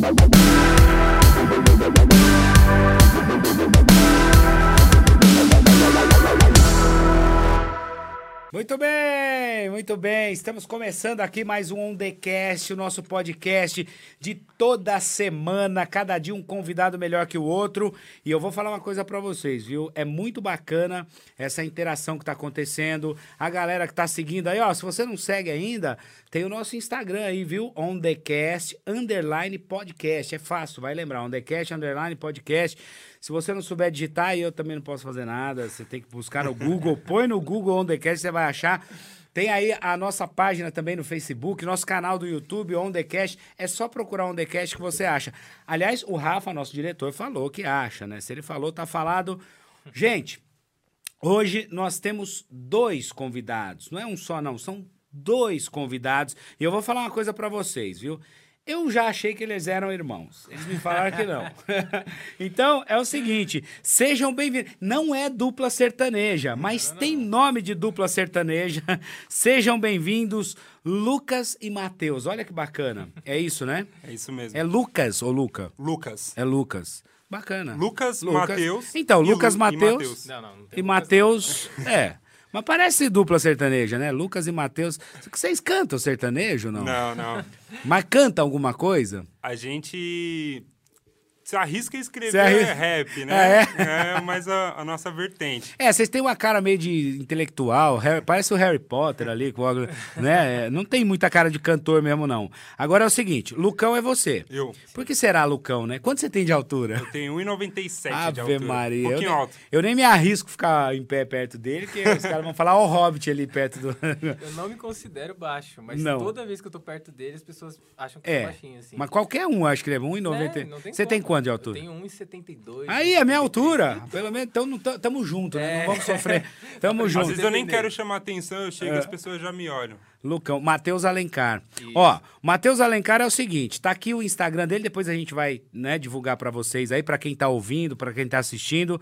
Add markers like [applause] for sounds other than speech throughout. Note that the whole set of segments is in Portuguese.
Thank. Muito bem, muito bem. Estamos começando aqui mais um On The Cast, o nosso podcast de toda semana, cada dia um convidado melhor que o outro. E eu vou falar uma coisa para vocês, viu? É muito bacana essa interação que tá acontecendo. A galera que tá seguindo aí, ó, se você não segue ainda, tem o nosso Instagram aí, viu? On The Cast, underline podcast. É fácil, vai lembrar, On The Cast, underline podcast. Se você não souber digitar, eu também não posso fazer nada. Você tem que buscar no Google. [laughs] Põe no Google On The Cast, você vai achar. Tem aí a nossa página também no Facebook, nosso canal do YouTube, On The Cast. É só procurar On The Cast que você acha. Aliás, o Rafa, nosso diretor, falou que acha, né? Se ele falou, tá falado. Gente, hoje nós temos dois convidados. Não é um só, não. São dois convidados. E eu vou falar uma coisa para vocês, viu? Eu já achei que eles eram irmãos. Eles me falaram que não. [laughs] [laughs] então, é o seguinte: sejam bem-vindos. Não é dupla sertaneja, mas não, não, tem nome de dupla sertaneja. [laughs] Sejam bem-vindos, Lucas e Matheus. Olha que bacana. É isso, né? É isso mesmo. É Lucas ou Luca? Lucas. É Lucas. Bacana. Lucas, Lucas. Matheus. Então, Lucas, Matheus. Não, não, não e Matheus. É. Mas parece dupla sertaneja, né? Lucas e Matheus. Vocês cantam sertanejo, não? Não, não. Mas canta alguma coisa? A gente se arrisca a escrever arrisca... rap, né? É, é mais a, a, nossa vertente. É, vocês têm uma cara meio de intelectual, parece o Harry Potter ali, né? [laughs] É, não tem muita cara de cantor mesmo, não. Agora é o seguinte, Lucão é você. Eu. Por que será Lucão, né? Quanto você tem de altura? Eu tenho 1,97 Ave de altura. Maria. Um pouquinho eu, alto. Eu nem me arrisco ficar em pé perto dele, porque os caras vão falar, ó o Hobbit ali perto do... eu não me considero baixo, mas não. toda vez que eu tô perto dele, as pessoas acham que é, eu sou baixinho, assim. Mas qualquer um acho que ele é 1,90. É, você como. tem quanto de altura? Eu tenho 1,72. Aí, a minha altura. Pelo menos, então não tamo junto, né? É. Não vamos sofrer. Tamo Às junto. vezes eu nem quero chamar atenção, eu chego e É. as pessoas já me olham. Lucão, Matheus Alencar. Isso. Ó, Matheus Alencar é o seguinte, tá aqui o Instagram dele, depois a gente vai, né, divulgar pra vocês aí, pra quem tá ouvindo, pra quem tá assistindo.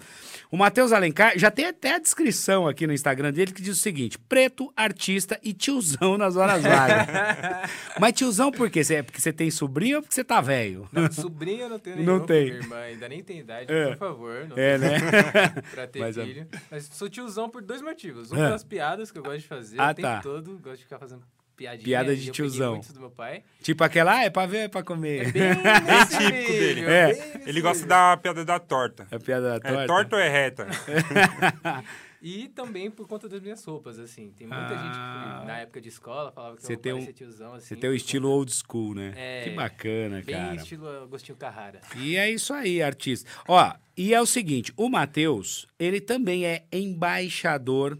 O Matheus Alencar já tem até a descrição aqui no Instagram dele que diz o seguinte: preto, artista e tiozão nas horas vagas. [laughs] Mas tiozão por quê? Cê- É porque você tem sobrinho ou porque você tá velho? Não, sobrinho eu não tenho Não nenhum, tem. porque Minha irmã ainda nem tem idade, É. por favor. Não É, tem né? [laughs] pra ter Mas, ó. filho. Mas sou tiozão por dois motivos. Um É. pelas piadas que eu gosto de fazer Ah, o tempo tá. todo. Gosto de ficar fazendo piadinha. Piada de e tiozão. muito do meu pai. tipo aquela, ah, é pra ver ou é pra comer? É [laughs] bem nesse típico nível, dele. É. bem Ele gosta da piada da torta. É piada da torta? É torta ou é reta? [laughs] E também por conta das minhas roupas, assim. Tem muita Ah. gente que na época de escola falava que Você eu tem um- tiozão, assim. Você tem o por estilo conta- old school, né? É, que bacana, Bem cara. estilo Agostinho Carrara. E é isso aí, artista. Ó, e é o seguinte, o Matheus, ele também é embaixador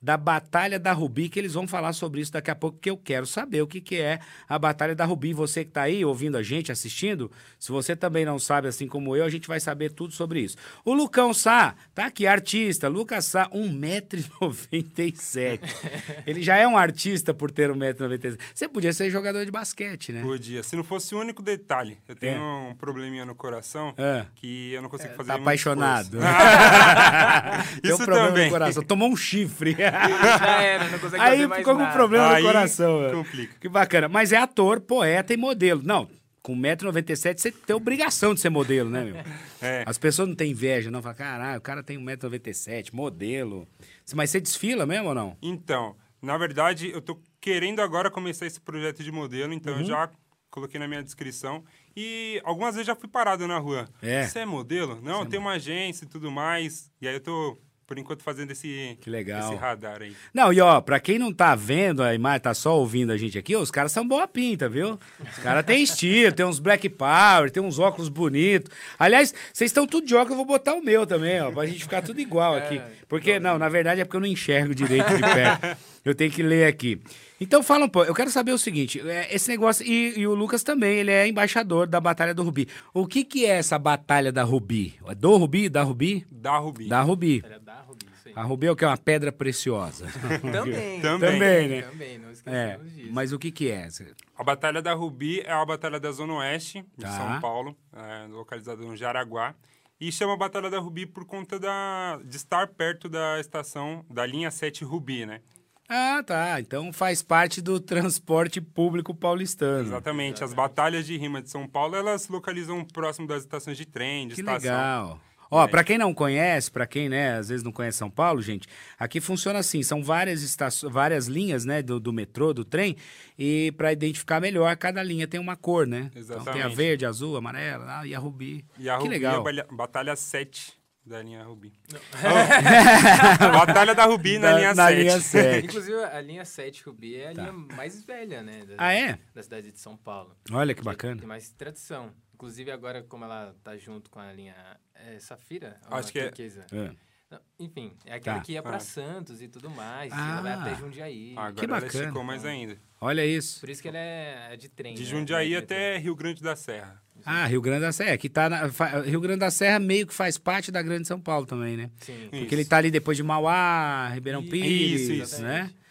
da Batalha da Rubi, que eles vão falar sobre isso daqui a pouco, porque eu quero saber o que, que é a Batalha da Rubi. Você que tá aí ouvindo a gente, assistindo, se você também não sabe, assim como eu, a gente vai saber tudo sobre isso. O Lucão Sá, tá aqui, artista, Lucas Sá, 1,97m. [laughs] ele já é um artista por ter 1,97m. Você podia ser jogador de basquete, né? Podia. Se não fosse o único detalhe, eu tenho um probleminha no coração É. que eu não consigo fazer Tá apaixonado. [laughs] um Isso problema também. no coração. Tomou um chifre. [laughs] Já era, não consegue Aí ficou com nada. problema Aí no coração. complica. Que bacana. Mas é ator, poeta e modelo. Não, com 1,97m você tem obrigação de ser modelo, né, meu? [laughs] É. As pessoas não têm inveja, não. Falam, caralho, o cara tem 1,97m, modelo. Mas você desfila mesmo ou não? Então, na verdade, eu tô querendo agora começar esse projeto de modelo, então Uhum. eu já coloquei na minha descrição. E algumas vezes já fui parado na rua. É. Você é modelo? Não, tem uma agência e tudo mais. E aí eu tô, por enquanto, fazendo esse, Que legal. esse radar aí. Não, e ó, pra quem não tá vendo a imagem, tá só ouvindo a gente aqui, os caras são boa pinta, viu? Os caras têm estilo, tem uns black power, tem uns óculos bonitos. Aliás, vocês estão tudo de óculos, eu vou botar o meu também, ó, pra gente ficar tudo igual [laughs] aqui. Porque, não, na verdade é porque eu não enxergo direito de perto. [laughs] Eu tenho que ler aqui. Então fala um pouco, eu quero saber o seguinte, é, esse negócio, e, e o Lucas também, ele é embaixador da Batalha do Rubi. O que que é essa Batalha da Rubi? É Do Rubi? Da Rubi? Da Rubi. Da Rubi. Da Rubi. A Rubi é o que? É uma pedra preciosa. [laughs] Também. Também. Também, né? Também, não É, esquecemos disso. mas o que que é? A Batalha da Rubi é a batalha da Zona Oeste, de Tá. São Paulo, é, localizada no Jaraguá. E chama Batalha da Rubi por conta da, de estar perto da estação da linha 7 Rubi, né? Ah, tá. Então faz parte do transporte público paulistano. Exatamente. As batalhas de rima de São Paulo, elas localizam próximo das estações de trem, de Que estação. legal. Ó, pra quem não conhece, pra quem, né, às vezes não conhece São Paulo, gente, aqui funciona assim, são várias estações, várias linhas, né, do, do metrô, do trem, e pra identificar melhor, cada linha tem uma cor, né? Então tem a Exatamente. verde, azul, amarela, ah, e a rubi. E a que Rubi legal. é a batalha 7 da linha Rubi. Oh, [laughs] batalha da Rubi na, Da- linha na 7. linha 7. Inclusive, a linha 7 Rubi é a linha mais velha, né? Da, Tá. Ah, é? Da cidade de São Paulo. Olha que Que bacana. Tem mais tradição. Inclusive, agora, como ela tá junto com a linha é, Safira, Acho a que é- turquesa? É. Não, Enfim, é aquela Tá. que ia pra Ah. Santos e tudo mais. Ah. ela vai até Jundiaí. Agora Que ela bacana. esticou mais ainda. Olha isso. Por isso que ela é de trem. De né? Jundiaí é de até Rio Grande da Serra. Ah, Rio Grande da Serra, que tá na, Rio Grande da Serra meio que faz parte da Grande São Paulo também, né? Sim. Porque Isso. ele tá ali depois de Mauá, Ribeirão Isso, Pires, isso, né? exatamente.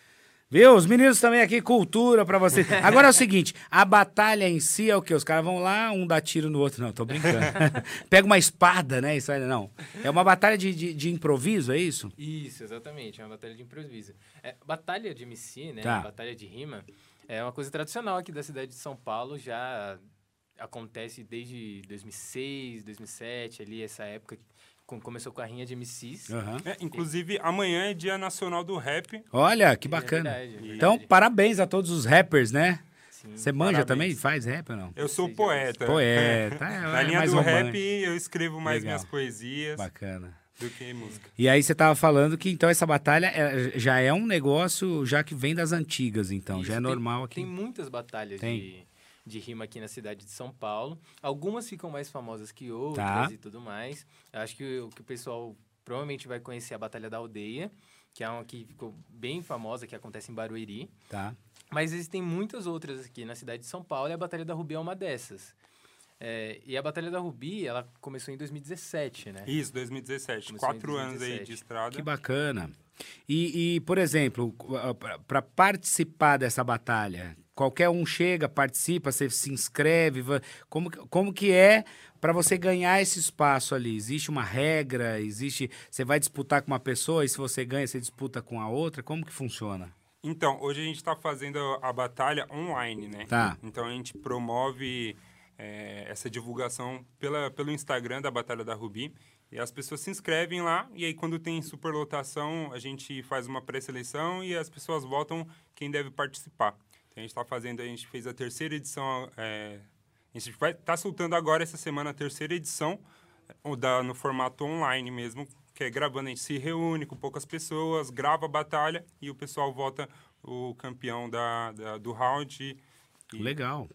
Viu? Os meninos também aqui, cultura pra vocês. [laughs] Agora é o seguinte, a batalha em si é o quê? Os caras vão lá, um dá tiro no outro. Não, tô brincando. [laughs] Pega uma espada, né? Isso aí, não. É uma batalha de, de, de improviso, é isso? Isso, exatamente. É uma batalha de improviso. É, batalha de MC, né? Tá. Batalha de rima. É uma coisa tradicional aqui da cidade de São Paulo. Já acontece desde 2006, 2007, ali, essa época. com- Começou com a rinha de MCs. Aham. É, inclusive, amanhã é Dia Nacional do Rap. Olha, que É bacana. verdade, é Então, parabéns a todos os rappers, né? Sim. Você manja parabéns. também? Faz rap ou não? Eu sou Sim, poeta. Poeta, [laughs] é, Na é linha mais do romântico. rap, eu escrevo mais Legal. minhas poesias Bacana. do que música. E aí você tava falando que então essa batalha é- já é um negócio já que vem das antigas, então, Isso, já é tem- normal aqui. Tem muitas batalhas Tem. de, de rima aqui na cidade de São Paulo. Algumas ficam mais famosas que outras Tá. e tudo mais. Eu acho que o que o pessoal provavelmente vai conhecer é a Batalha da Aldeia, que é uma que ficou bem famosa, que acontece em Barueri. Tá. Mas existem muitas outras aqui na cidade de São Paulo e a Batalha da Rubi é uma dessas. É, e a Batalha da Rubi, ela começou em 2017, né? Isso, 2017. Começou Quatro anos aí 2017. de estrada. Que bacana. E, e, por exemplo, para participar dessa batalha, qualquer um chega, participa, você se inscreve, como, como que é para você ganhar esse espaço ali? Existe uma regra? Existe, você vai disputar com uma pessoa e se você ganha, você disputa com a outra? Como que funciona? Então, hoje a gente está fazendo a batalha online, né? Tá. Então a gente promove é, essa divulgação pela, pelo Instagram da Batalha da Rubi. E as pessoas se inscrevem lá, e aí quando tem superlotação, a gente faz uma pré-seleção e as pessoas votam quem deve participar. Então a gente está fazendo, a gente fez a terceira edição, é, a gente vai tá soltando agora essa semana a terceira edição, o da, no formato online mesmo, que é gravando, a gente se reúne com poucas pessoas, grava a batalha e o pessoal vota o campeão da, da- do round e- Legal.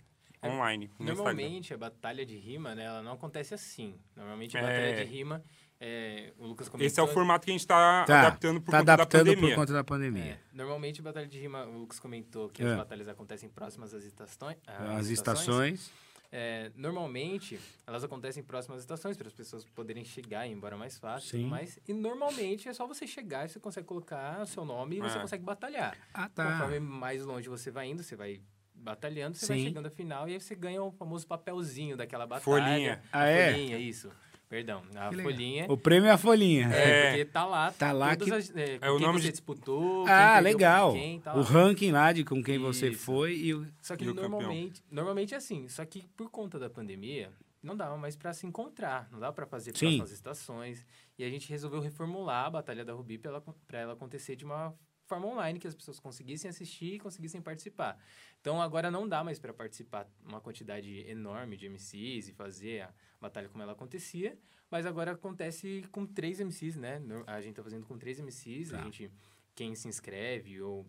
online. no Instagram. Normalmente, a batalha de rima, né, ela não acontece assim. Normalmente, a É. batalha de rima, é, o Lucas comentou... Esse é o formato que a gente está Tá, adaptando por tá conta adaptando da pandemia. por conta da pandemia. É, normalmente, a batalha de rima, o Lucas comentou que É. as batalhas acontecem próximas às estações. As estações. É, normalmente, elas acontecem próximas às estações, para as pessoas poderem chegar e ir embora mais fácil. e Sim. tudo mais. E normalmente é só você chegar e você consegue colocar o seu nome e você É. consegue batalhar. Ah, tá. Conforme mais longe você vai indo, você vai batalhando, você vai Sim. chegando à final e aí você ganha o famoso papelzinho daquela batalha. Folhinha. Ah, é? folhinha, isso. Perdão, a Que legal. folhinha. O prêmio é a folhinha. É, É. porque tá lá. Tá lá que- as- é, com É o quem nome você de- disputou. Ah, legal. Quem, tá o ranking lá de com quem você Isso. foi e o... Só que E normalmente, normalmente é assim. Só que por conta da pandemia, não dava mais para se encontrar, não dava para fazer Sim. próximas estações. E a gente resolveu reformular a Batalha da Rubi para ela, pra ela acontecer de uma forma online, que as pessoas conseguissem assistir e conseguissem participar. Então agora não dá mais para participar uma quantidade enorme de MCs e fazer a batalha como ela acontecia, mas agora acontece com três MCs, né? A gente tá fazendo com três MCs, Tá. a gente quem se inscreve ou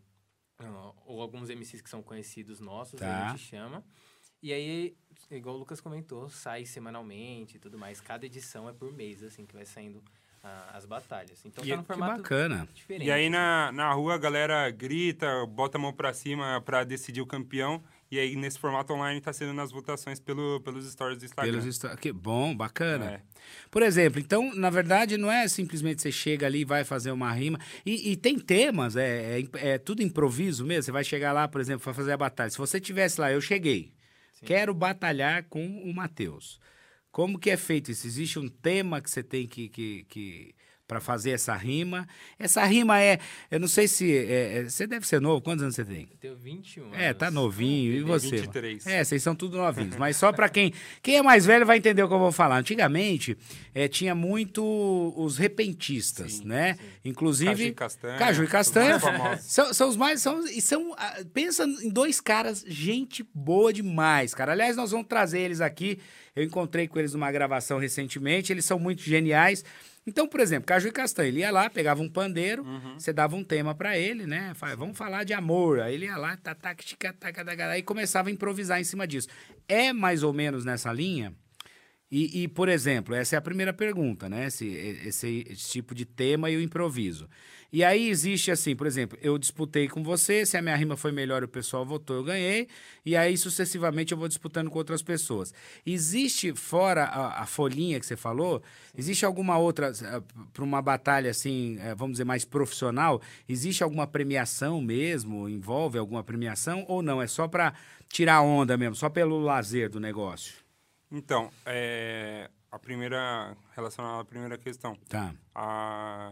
ah, ou alguns MCs que são conhecidos nossos, Tá. a gente chama. E aí, igual o Lucas comentou, sai semanalmente e tudo mais. Cada edição é por mês, assim, que vai saindo ah, as batalhas. Então E tá é- Que formato bacana. diferente. E aí na, na rua a galera grita, bota a mão pra cima pra decidir o campeão. E aí nesse formato online tá sendo nas votações pelo, pelos stories do Instagram. Pelos que bom, bacana. É. Por exemplo, então, na verdade, não é simplesmente você chega ali e vai fazer uma rima. E, e tem temas, é, é, é tudo improviso mesmo. Você vai chegar lá, por exemplo, para fazer a batalha. Se você tivesse lá, eu cheguei, Sim. quero batalhar com o Matheus. Como que é feito isso? Existe um tema que você tem que, que, que Pra fazer essa rima. Essa rima é. Eu não sei se. é- é- você deve ser novo. Quantos anos você tem? Eu tenho 21 É, tá novinho. E você? 23. É, vocês são tudo novinhos. Mas só pra quem. Quem é mais velho vai entender o que eu vou falar. Antigamente, é, tinha muito os repentistas, Sim, né? Inclusive. Caju e castanha. Caju e os castanha. São, são os mais. São, e são. ah, Pensa em dois caras, gente boa demais, cara. Aliás, nós vamos trazer eles aqui. Eu encontrei com eles numa gravação recentemente. Eles são muito geniais. Então, por exemplo, Caju e Castanha, ele ia lá, pegava um pandeiro, você dava um tema pra ele, né? Fala, Vamos falar de amor. Aí ele ia lá, tá, tica, tá, tá, e começava a improvisar em cima disso. É mais ou menos nessa linha? E, e, por exemplo, essa é a primeira pergunta, né? Esse, esse, esse tipo de tema e o improviso. E aí existe assim, por exemplo, eu disputei com você, se a minha rima foi melhor o pessoal votou, eu ganhei, e aí sucessivamente eu vou disputando com outras pessoas. Existe, fora a, a folhinha que você falou, existe alguma outra, para uma batalha assim, eh, vamos dizer, mais profissional, existe alguma premiação mesmo? Envolve alguma premiação? Ou não? É só para tirar onda mesmo, só pelo lazer do negócio? Então, é, a primeira, relacionada à primeira questão, Tá. a,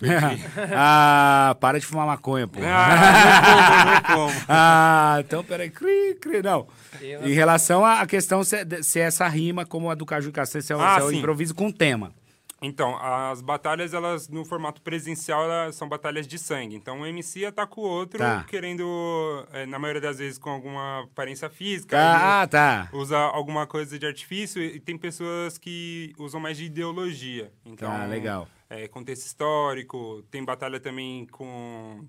[laughs] ah, para de fumar maconha, pô. Ah, não como, não como. [laughs] Ah, então peraí. Cri, cri, não. Eu- Em relação à questão se, é- se é essa rima, como a do Caju Castanha, se é, o- Ah, se é o improviso com tema. Então, as batalhas, elas, no formato presencial, elas são batalhas de sangue. Então, um MC ataca o outro, Tá. querendo, é, na maioria das vezes, com alguma aparência física. Ah, tá. ele Usa alguma coisa de artifício e tem pessoas que usam mais de ideologia. Então, Tá, legal. é, contexto histórico, tem batalha também com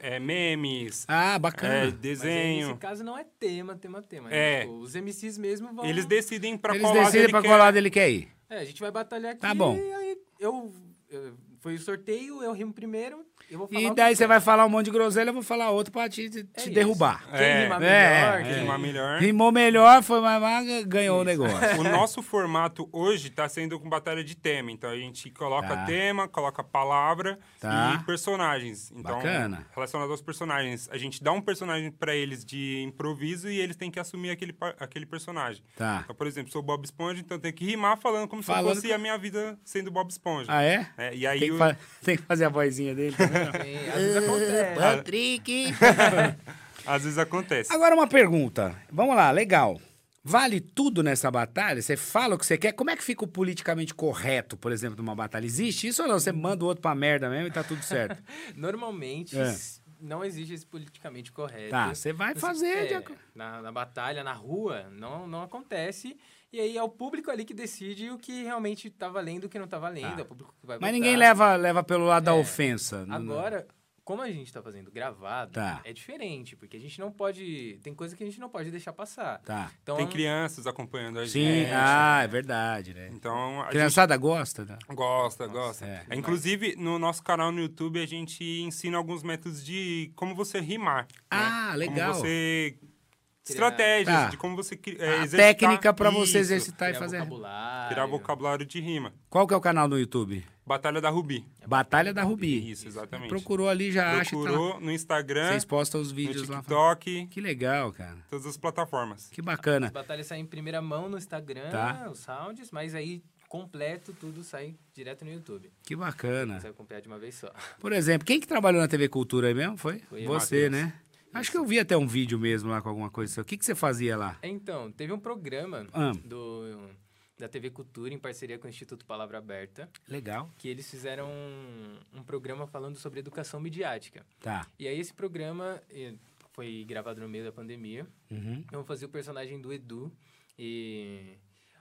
é, memes, Ah, é, bacana. Mas aí, desenho. nesse caso não é tema, tema, tema. né? É. Tipo, os MCs mesmo vão... Eles decidem pra Eles qual lado decidem ele pra quer. qual lado ele quer ir. É, a gente vai batalhar aqui. Tá bom. E aí eu, eu- Foi o sorteio, eu rimo primeiro, E que daí eu você vai falar um monte de groselha, eu vou falar outro pra te, te É isso. derrubar. Quem É, rima é, melhor, é. Rimar melhor. Rimou melhor, foi mais magra, ganhou o negócio. O nosso formato hoje está sendo com batalha de tema. Então a gente coloca Tá. tema, coloca palavra Tá. e personagens. Então, Bacana. relacionado aos personagens, a gente dá um personagem para eles de improviso e eles têm que assumir aquele, aquele personagem. Tá. Então, por exemplo, sou Bob Esponja, então eu tenho que rimar falando como Falando se fosse com- a minha vida sendo Bob Esponja. Ah, é? É, e aí Tem que, o- fa- [laughs] tem que fazer a vozinha dele também. Tem, às vezes acontece. Patrick. [laughs] às vezes acontece. Agora uma pergunta. Vamos lá, legal. Vale tudo nessa batalha? Você fala o que você quer? Como é que fica o politicamente correto, por exemplo, numa batalha? Existe isso ou não? Você manda o outro pra merda mesmo e tá tudo certo? [laughs] Normalmente, É. não existe esse politicamente correto. Tá, você vai fazer. de é, acordo- na, na batalha, na rua, não, não acontece. E aí é o público ali que decide o que realmente tá valendo e o que não tá valendo. Tá. É o público que vai Mas votar. ninguém leva, leva pelo lado da É. ofensa. Não- Agora, como a gente tá fazendo gravado, Tá. é diferente, porque a gente não pode. Tem coisa que a gente não pode deixar passar. Tá. Então, Tem crianças acompanhando a Sim, gente. ah, é verdade, né? Então, a Criançada gosta, né? gente gosta, gosta. é. É, Inclusive, no nosso canal no YouTube, a gente ensina alguns métodos de como você rimar. Ah, né? legal. Como você... Estratégias Tá. de como você é, A exercitar técnica pra você exercitar e criar fazer. vocabulário. Criar vocabulário de rima. Qual que é o canal no YouTube? Batalha da Rubi. Batalha da Rubi. Isso, exatamente. Procurou ali, já acha. e Tá lá. Procurou no Instagram, Vocês postam os no vídeos lá. TikTok, Que legal, cara. todas as plataformas. Que As bacana. batalhas saem em primeira mão no Instagram, Tá. os sounds, mas aí completo tudo sai direto no YouTube. Que bacana. Você vai acompanhar de uma vez só. Por exemplo, quem que trabalhou na TV Cultura aí mesmo? Foi? Foi eu, Você, né? Acho que eu vi até um vídeo mesmo lá com alguma coisa. O que, que você fazia lá? Então, teve um programa Ah. do, da TV Cultura em parceria com o Instituto Palavra Aberta, Legal. que eles fizeram um, um programa falando sobre educação midiática. Tá. E aí esse programa foi gravado no meio da pandemia. Uhum. Eu fazia o personagem do Edu e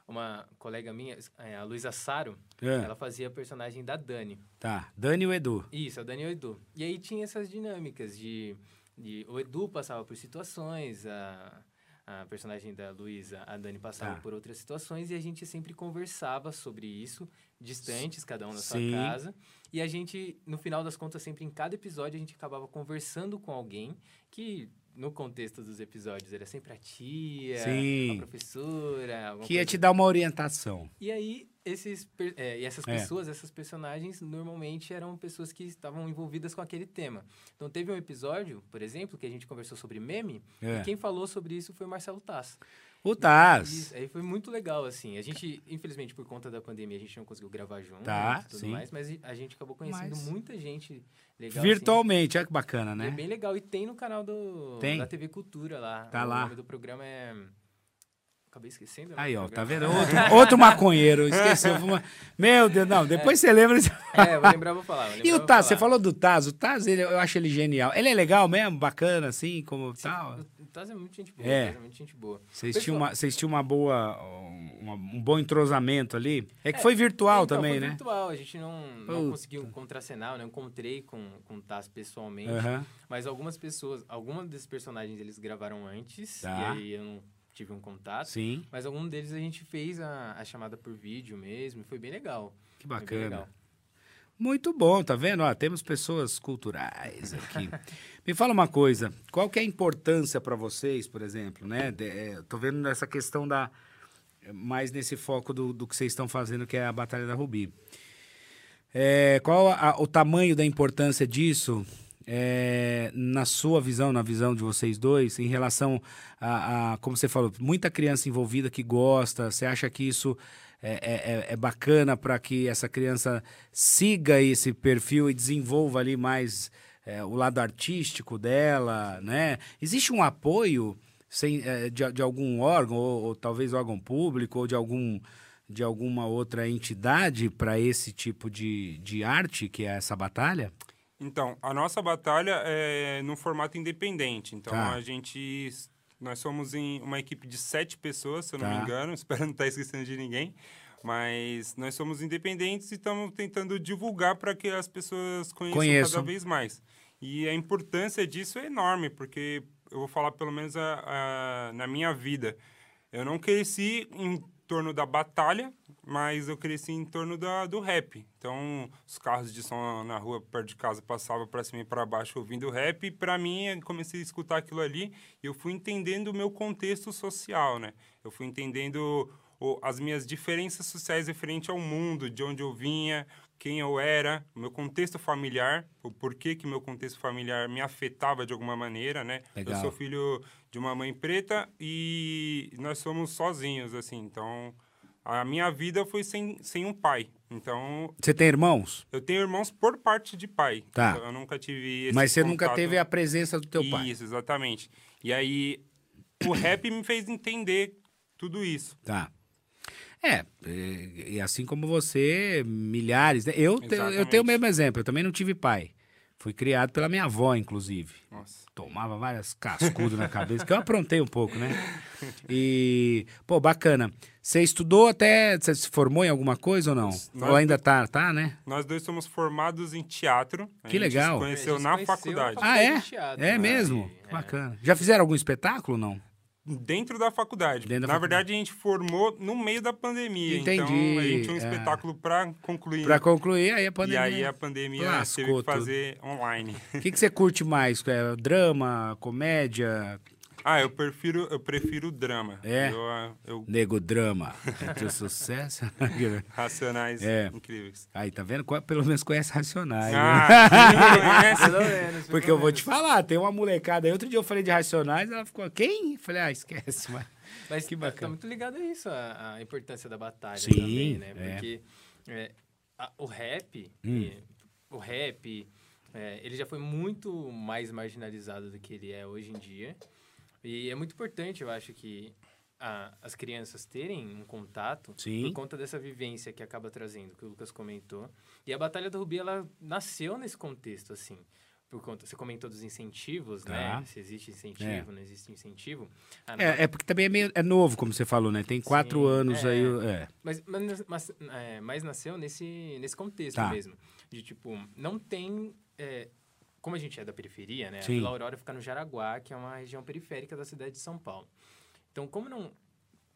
uma colega minha, eh, a Luísa Saro, É, ela fazia a personagem da Dani. Tá. Dani e o Edu. Isso, a Dani e o Edu. E aí tinha essas dinâmicas de, de o Edu passava por situações, a, a personagem da Luísa, a Dani passava Tá. por outras situações e a gente sempre conversava sobre isso, distantes, cada um na Sim. sua casa. E a gente, no final das contas, sempre em cada episódio, a gente acabava conversando com alguém que, no contexto dos episódios, era sempre a tia, Sim. a professora, Que ia te dar uma orientação. e aí, esses é, e essas É. pessoas, essas personagens, normalmente eram pessoas que estavam envolvidas com aquele tema. Então teve um episódio, por exemplo, que a gente conversou sobre meme, É. e quem falou sobre isso foi o Marcelo Tass. O Taz. Isso, aí foi muito legal, assim. A gente, infelizmente, por conta da pandemia, a gente não conseguiu gravar junto Tá, e tudo sim. mais, mas a gente acabou conhecendo Mas- muita gente legal. Virtualmente, olha que bacana, assim. E É né? bem legal. E tem no canal do, Tem? da TV Cultura lá. Tá o lá. nome do programa é. Acabei esquecendo. né, Aí, o ó, tá vendo? [laughs] Outro, outro maconheiro, esqueceu. Uma... Meu Deus, não, depois você lembra. [laughs] É, eu vou lembrar, vou falar. vou E lembrar, o vou Taz, você falou do Taz. O Taz, ele, eu acho ele genial. Ele é legal mesmo, bacana, assim, como tal. O Taz é muito gente boa. É. é muito gente boa. Vocês tinham, uma, tinham uma boa, uma- um bom entrosamento ali. É que foi virtual Então, também, foi né? virtual, a gente não, não conseguiu contracenar, não encontrei com, com o Taz pessoalmente. Aham. Mas algumas pessoas, algumas desses personagens eles gravaram antes, Tá. e aí eu não tive um contato. Sim, Mas algum deles a gente fez a, a chamada por vídeo mesmo, e foi bem legal. que Foi bacana. Muito bom, tá vendo? Ó, temos pessoas culturais aqui. [laughs] Me fala uma coisa, qual que é a importância para vocês, por exemplo, né? De, é, tô vendo essa questão da mais nesse foco do, do que vocês estão fazendo, que é a Batalha da Rubi. É, qual a- o tamanho da importância disso é, na sua visão, na visão de vocês dois, em relação a, a- como você falou, muita criança envolvida que gosta, você acha que isso é, é- é- é bacana para que essa criança siga esse perfil e desenvolva ali mais é, o lado artístico dela, né? Existe um apoio sem, é, de, de algum órgão, ou, ou talvez órgão público, ou de algum de alguma outra entidade para esse tipo de, de arte, que é essa batalha? Então, a nossa batalha é no formato independente. Então, Tá. a gente... Nós somos em uma equipe de sete pessoas, se eu não Tá. me engano. [laughs] Espero não estar esquecendo de ninguém. Mas nós somos independentes e estamos tentando divulgar para que as pessoas conheçam, Conheçam. cada vez mais. E a importância disso é enorme, porque eu vou falar pelo menos a, a- na minha vida. Eu não cresci em torno da batalha, mas eu cresci em torno da, do rap. Então, os carros de som na rua perto de casa passavam para cima e para baixo ouvindo rap. E para mim, eu comecei a escutar aquilo ali e eu fui entendendo o meu contexto social, né? Eu fui entendendo o- as minhas diferenças sociais referente ao mundo, de onde eu vinha, quem eu era, o meu contexto familiar, o porquê que meu contexto familiar me afetava de alguma maneira, né? Legal. Eu sou filho de uma mãe preta e nós somos sozinhos, assim. Então, a minha vida foi sem, sem um pai. Então, Você tem irmãos? eu tenho irmãos por parte de pai. Tá. Então, eu nunca tive esse Mas você nunca contato- teve a presença do teu pai. Isso, exatamente. E aí, o rap me fez entender tudo isso. Tá. É, e, assim como você, milhares. né? Eu, te- eu tenho o mesmo exemplo, eu também não tive pai. Fui criado pela minha avó, inclusive. Nossa. Tomava várias cascudas na cabeça, que eu aprontei um pouco, né? E, pô, bacana. Você estudou até. Você se formou em alguma coisa ou não? Nós- ou ainda tá, tá, né? Nós dois somos formados em teatro. A Que gente legal. se conheceu A gente na faculdade. Ah, é? teatro, É né? mesmo? É. Bacana. Já fizeram algum espetáculo ou não? Dentro da faculdade. Dentro da Na faculdade. verdade, a gente formou no meio da pandemia. Entendi, Então, a gente tinha um é. espetáculo para concluir. Pra concluir, aí a E pandemia. aí a pandemia lascou teve que fazer online. O que, que você curte mais? É, drama, comédia? Ah, eu prefiro, eu prefiro drama. É? Eu, ah, eu Nego drama. Entre o sucesso. [laughs] racionais É. incríveis. Aí, tá vendo? Pelo menos conhece Racionais. né? Ah, conhece? Pelo menos, [laughs] Porque pelo eu vou te menos. falar, tem uma molecada aí. Outro dia eu falei de Racionais, ela ficou, quem? Eu falei, ah, esquece. Mas... Mas Que tá- bacana. tá muito ligado a isso, a, a importância da batalha Sim, também, né? é. Porque é, a- o rap, Hum. e- o rap, é, ele já foi muito mais marginalizado do que ele é hoje em dia. E é muito importante, eu acho, que a- as crianças terem um contato Sim. por conta dessa vivência que acaba trazendo, que o Lucas comentou. E a Batalha da Rubi, ela nasceu nesse contexto, assim. Por conta, você comentou dos incentivos, Tá. né? Se existe incentivo, não existe incentivo. Ah, É, é porque também é, meio, é novo, como você falou, né? Tem quatro Sim, anos é. aí. É. Mas, mas, mas, é, mas nasceu nesse, nesse contexto Tá. mesmo. De tipo, não tem. Como a gente é da periferia, né? Sim. A Vila Aurora fica no Jaraguá, que é uma região periférica da cidade de São Paulo. Então, como não.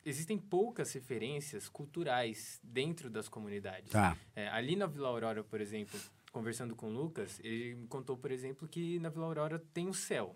Existem poucas referências culturais dentro das comunidades. Tá. É, ali na Vila Aurora, por exemplo, conversando com o Lucas, ele me contou, por exemplo, que na Vila Aurora tem o céu.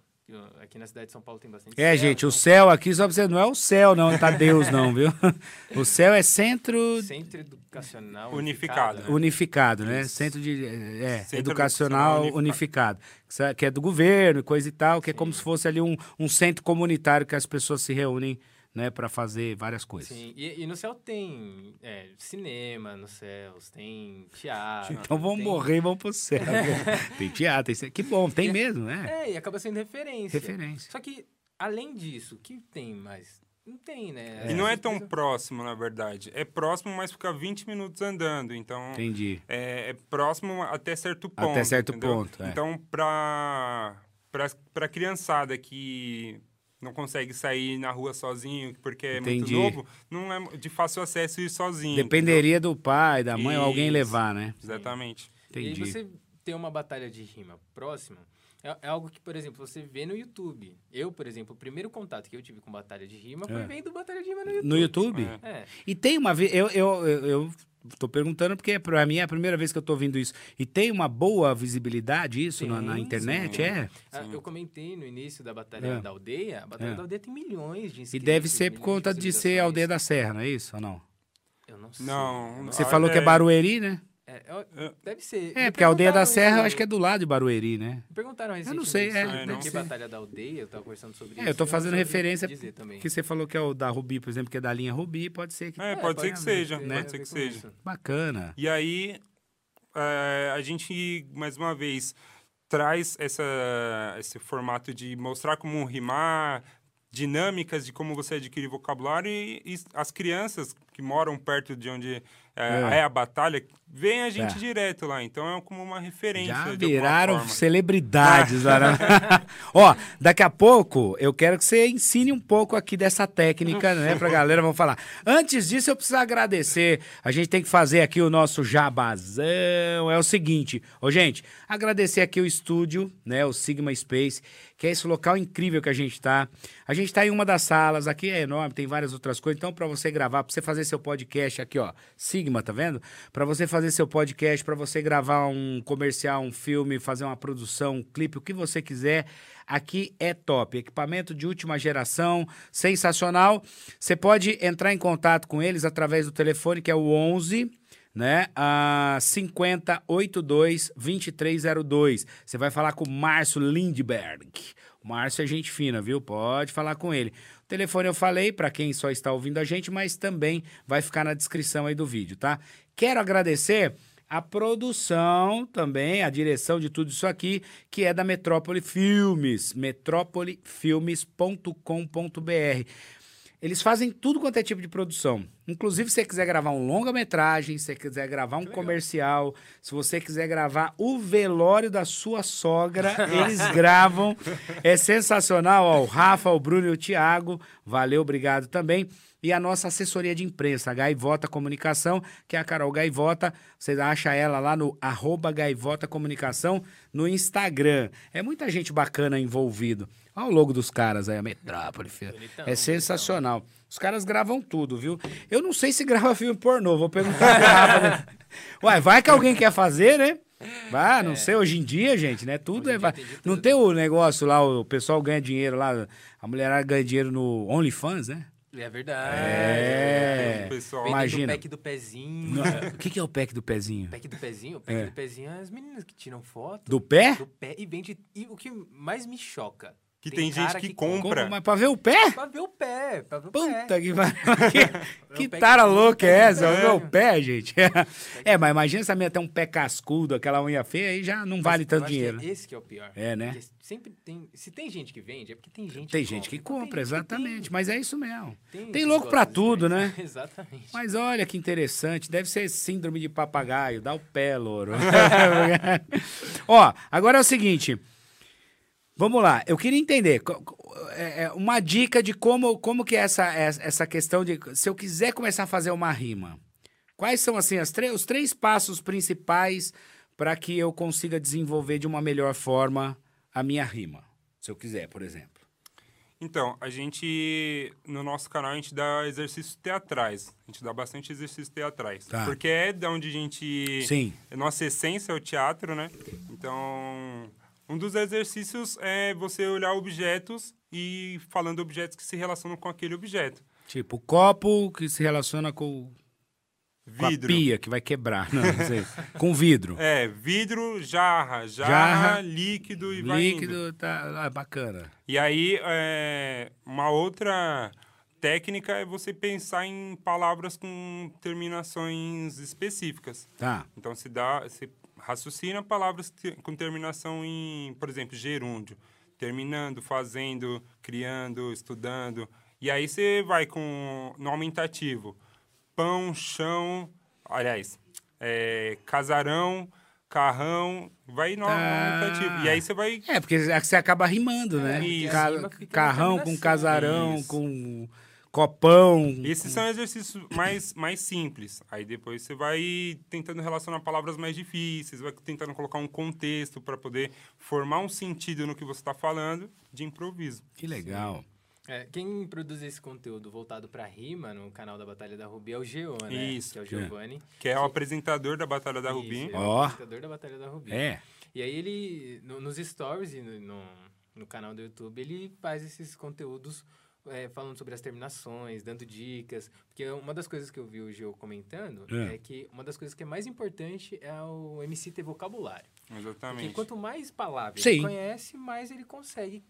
Aqui na cidade de São Paulo tem bastante É, céu, gente, o então- céu aqui, só pra você, não é o céu, não, tá Deus, não, viu? [laughs] O céu é centro Centro Educacional Unificado, né? unificado, né? Isso. Centro de é, Centro educacional Educacional unificado, que sa- que é do governo e coisa e tal, que é como se fosse ali um, um centro comunitário que as pessoas se reúnem, né, para fazer várias coisas. Sim, e, e no céu tem é, cinema, nos céus, tem teatro. [laughs] Então vamos tem- morrer e vamos pro céu. [laughs] [laughs] tem teatro, tem... que bom, tem mesmo, né? É, e acaba sendo referência. Referência. Só que, além disso, o que tem mais? Não tem, né? E não é tão próximo, na verdade. É próximo, mas fica 20 minutos andando. Então, Entendi. é, é próximo até certo ponto. Até certo entendeu? ponto, é. Então, pra, pra, pra criançada que não consegue sair na rua sozinho, porque é Entendi. muito novo, não é de fácil acesso ir sozinho. Dependeria do pai, da mãe, ou alguém Isso. levar, né? entendeu? Exatamente. E aí Entendi. você ter uma batalha de rima próxima é, é algo que, por exemplo, você vê no YouTube. Eu, por exemplo, o primeiro contato que eu tive com batalha de rima foi É. vendo batalha de rima no YouTube. No YouTube? É. É. E tem uma vez, eu, eu, eu, eu tô perguntando porque pra mim é a primeira vez que eu tô ouvindo isso. E tem uma boa visibilidade isso na, na Sim, internet, sim. é? Ah, Sim. eu comentei no início da Batalha É. da Aldeia. A Batalha É. da Aldeia tem milhões de inscritos. E deve ser por conta de ser visualizações. aldeia da Serra, não é isso ou não? Eu não sei. Não, Você Ah, falou que é é. Barueri, né? É, eu- deve ser. É, Me porque a aldeia da Serra eu acho que é do lado de Barueri, né? Me perguntaram não recentemente sei, é, sobre deve que ser. Batalha da Aldeia, eu tava conversando sobre isso. É, eu tô não fazendo sabia referência dizer também. porque você falou que é o da Rubi, por exemplo, que é da linha Rubi, pode ser que... É, pode ser que seja, ter pode a ser que seja. isso. Bacana. E aí, é, a gente, mais uma vez, traz essa, esse formato de mostrar como rimar, dinâmicas de como você adquire vocabulário e, e as crianças que moram perto de onde é, É. a batalha, veem a gente É. direto lá. Então, é como uma referência. Já viraram celebridades lá. né? [laughs] Ó, daqui a pouco eu quero que você ensine um pouco aqui dessa técnica, né, pra galera. Vamos falar. Antes disso, eu preciso agradecer. A gente tem que fazer aqui o nosso jabazão. É o seguinte, ô gente, agradecer aqui o estúdio, né, o Sigma Space, que é esse local incrível que a gente tá. A gente tá em uma das salas, aqui é enorme, tem várias outras coisas. Então, pra você gravar, pra você fazer seu podcast aqui, ó, Sigma, tá vendo? Pra você fazer seu podcast, pra você gravar um comercial, um filme, fazer uma produção, um clipe, o que você quiser. Aqui é top. Equipamento de última geração, sensacional. Você pode entrar em contato com eles através do telefone que é o 11 né? A 5082 2302. Você vai falar com o Márcio Lindberg. O Márcio é gente fina, viu? Pode falar com ele. Telefone eu falei para quem só está ouvindo a gente, mas também vai ficar na descrição aí do vídeo, tá? Quero agradecer a produção também, a direção de tudo isso aqui, que é da Metrópole Filmes, metrópolifilmes.com.br. Eles fazem tudo quanto é tipo de produção. Inclusive, se você quiser gravar um longa-metragem, se você quiser gravar um comercial, se você quiser gravar o velório da sua sogra, eles [laughs] gravam. É sensacional. Ó, o Rafa, o Bruno e o Thiago. Valeu, obrigado também. E a nossa assessoria de imprensa, a Gaivota Comunicação, que é a Carol Gaivota. Você acha ela lá no arroba Gaivota Comunicação no Instagram. É muita gente bacana envolvido. Olha o logo dos caras aí, a Metrópole. filho. Bonitão, É sensacional. Os caras gravam tudo, viu? Eu não sei se grava [laughs] filme pornô, vou perguntar pro Rafa, né? [laughs] Ué, vai que alguém quer fazer, né? Vai, não sei, hoje em dia, gente, né? Tudo é. tem Não tudo. tem o negócio lá, o pessoal ganha dinheiro lá, a mulherada ganha dinheiro no OnlyFans, né? É verdade. É. O pessoal- Vendendo Imagina. o pack do pezinho. Não, O que, que é o pack do pezinho? Pack do pezinho? O pack É. do pezinho é as meninas que tiram foto Do pé? do pé e vende. E o que mais me choca. Que tem gente cara que Como, compra. mas pra ver o pé? Pra ver o pé. Pra ver o pé. Puta que pariu. [laughs] Que, que pé tara que- louca é essa? É. Ver o pé, gente. [laughs] É, mas imagina se a minha tem um pé cascudo, aquela unha feia, aí já não vale Mas eu tanto que dinheiro. é esse que é o pior. É, né? Porque sempre tem. Se tem gente que vende, é porque tem gente Tem que gente que compra. Então, compra, tem gente que exatamente. tem- Mas é isso mesmo. Tem, Tem louco pra tudo, né? estranhos. [laughs] Exatamente. Mas olha que interessante, deve ser síndrome de papagaio, dá o pé, louro. Ó, agora é o seguinte, vamos lá, eu queria entender, é, é, uma dica de como, como que é essa, essa essa questão de, se eu quiser começar a fazer uma rima, quais são, assim, as três- os três passos principais para que eu consiga desenvolver de uma melhor forma a minha rima, se eu quiser, por exemplo. Então, a gente, no nosso canal, a gente dá exercícios teatrais. A gente dá bastante exercícios teatrais. Tá. Porque é da onde a gente... Sim. A nossa essência é o teatro, né? Então, Um dos exercícios é você olhar objetos e falando objetos que se relacionam com aquele objeto. Tipo, copo que se relaciona com, com a Vidro. pia, que vai quebrar. Não, não sei. [laughs] com vidro. É, vidro, jarra, jarra, Jarra, líquido e vai indo. Líquido, tá ah, bacana. E aí, é, uma outra técnica é você pensar em palavras com terminações específicas. Tá. Então, se dá, você raciocina palavras com terminação em, por exemplo, gerúndio. Terminando, fazendo, criando, estudando. E aí você vai com no aumentativo. Pão, chão, aliás, é, casarão, carrão, vai no Ah. aumentativo. E aí você vai É, porque você acaba rimando, né? isso. Ca- carrão com casarão, Isso. com copão. Esses são exercícios mais, mais simples. Aí depois você vai tentando relacionar palavras mais difíceis, vai tentando colocar um contexto para poder formar um sentido no que você está falando de improviso. Que legal. É, quem produz esse conteúdo voltado pra rima no canal da Batalha da Rubi é o Geo, né? Isso. Que é o Giovanni. Que é o apresentador da Batalha da Rubi. é o Ó. apresentador da Batalha da Rubi. É. E aí ele, no- nos stories e no, no, no canal do YouTube, ele faz esses conteúdos é, falando sobre as terminações, dando dicas. Porque uma das coisas que eu vi o Geo comentando É. é. que uma das coisas que é mais importante é o MC ter vocabulário. Porque Exatamente. quanto mais palavras Sim. ele conhece, mais ele consegue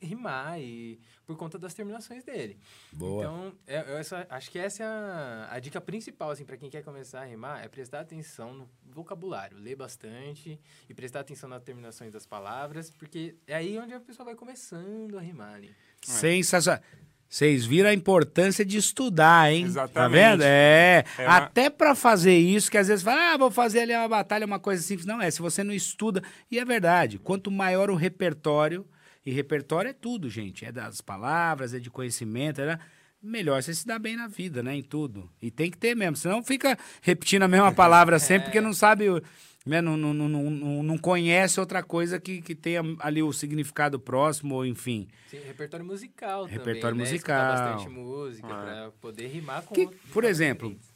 rimar e por conta das terminações dele. Boa. Então, é- eu essa- acho que essa é a, a dica principal, assim, para quem quer começar a rimar, é prestar atenção no vocabulário, ler bastante e prestar atenção nas terminações das palavras, porque é aí onde a pessoa vai começando a rimar ali. Sensacional. Vocês viram a importância de estudar, hein? Tá Exatamente. vendo? É. É uma- Até pra fazer isso, que às vezes fala, ah, vou fazer ali uma batalha, uma coisa simples. Não é, se você não estuda. E é verdade. Quanto maior o repertório, e repertório é tudo, gente. É das palavras, é de conhecimento, é melhor você se dá bem na vida, né? Em tudo. E tem que ter mesmo. Senão fica repetindo a mesma [laughs] palavra sempre, porque não sabe. o- Né? Não, não, não, não, não conhece outra coisa que, que tenha ali o significado próximo, ou enfim. Sim, repertório musical Repertório também, né? musical. Escutar bastante música, Ah. para poder rimar com Que- por temas exemplo, diferentes.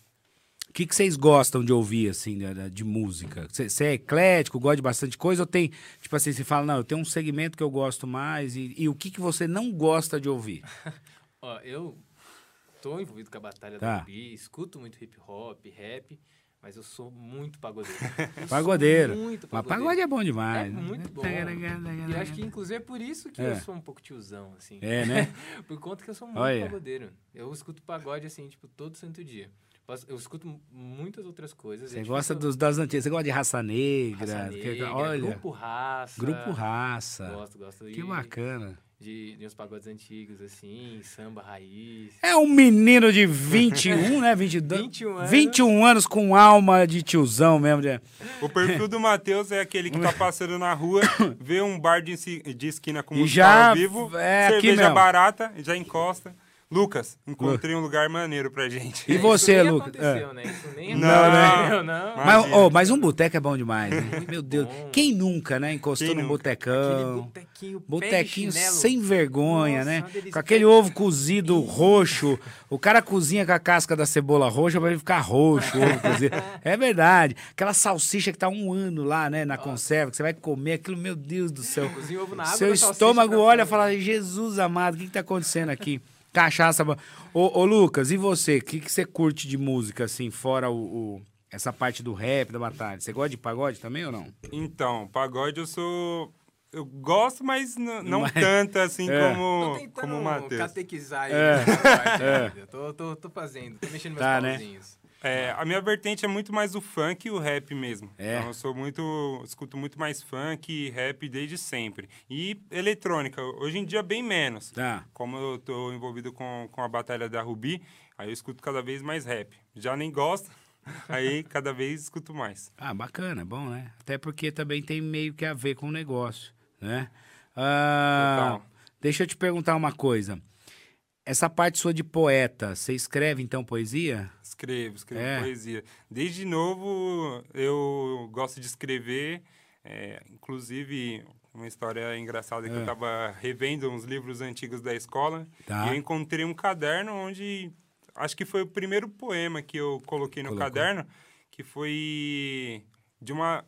O que que vocês gostam de ouvir, assim, de, de- música? Você é eclético, gosta de bastante coisa? Ou tem, tipo assim, você fala, não, eu tenho um segmento que eu gosto mais. E, e o que, que você não gosta de ouvir? [laughs] Ó, eu tô envolvido com a batalha Tá. da Rubi, escuto muito hip hop, rap, mas eu sou muito pagodeiro. [laughs] Eu Pagodeiro. Muito Mas pagodeiro. pagode é bom demais. É né? muito bom. E eu acho que, inclusive, é por isso que É. eu sou um pouco tiozão, assim. É, né? [laughs] por conta que eu sou muito Olha. pagodeiro. Eu escuto pagode, assim, tipo, todo santo dia. Eu escuto mu- muitas outras coisas. Você é gosta dos, das antigas, você gosta de raça negra. Raça que- Negra, olha, Grupo Raça. grupo raça. Gosto, gosto. Que de- bacana. De, de uns pagodes antigos, assim, samba raiz. É um menino de 21, né? 22, 21 anos. 21 anos com alma de tiozão mesmo. de- O perfil do Matheus é aquele que tá passando na rua, vê um bar de, de esquina com música já ao vivo, é aqui cerveja mesmo. barata, já encosta. Lucas, encontrei um lugar maneiro pra gente. E você, isso nem Lucas? aconteceu, É. né? Isso nem Não, aconteceu, não. Mas, oh, mas um boteco é bom demais, né? Meu Deus. bom. Quem nunca, né? Encostou Quem num nunca? Aquele botecão. botequinho, de Botequinho chinelo. sem vergonha, Nossa, né? Com aquele ovo cozido roxo. O cara cozinha com a casca da cebola roxa pra ele ficar roxo, o ovo cozido. [laughs] É verdade. Aquela salsicha que tá um ano lá, né? Na conserva, que você vai comer aquilo, meu Deus do céu. Cozinha ovo na água Seu estômago olha e fala, Jesus amado, o que que tá acontecendo aqui? Cachaça. Ô, ô Lucas, e você? O que, que você curte de música, assim, fora o, o- essa parte do rap, da batalha? Você gosta de pagode também ou não? Então, pagode eu sou. Eu gosto, mas não Mas- tanto assim É. Tô como, tentando como o Matheus. catequizar É. ele. nessa parte É. ainda. Eu Tô, tô, tô fazendo, tô mexendo meus Tá, né? É, a minha vertente é muito mais o funk e o rap mesmo. É. Então eu sou muito. escuto muito mais funk e rap desde sempre. E eletrônica, hoje em dia bem menos. Tá. Como eu tô envolvido com, com a batalha da Rubi, aí eu escuto cada vez mais rap. Já nem gosto, [laughs] aí cada vez escuto mais. Ah, bacana, bom, né? Até porque também tem meio que a ver com o negócio, né? Ah, Total. deixa eu te perguntar uma coisa. Essa parte sua de poeta, você escreve então poesia? Escrevo, escrevo É. poesia. Desde novo eu gosto de escrever, é, inclusive uma história engraçada que É. eu estava revendo uns livros antigos da escola Tá. e eu encontrei um caderno onde acho que foi o primeiro poema que eu coloquei no Colocou. caderno, que foi de uma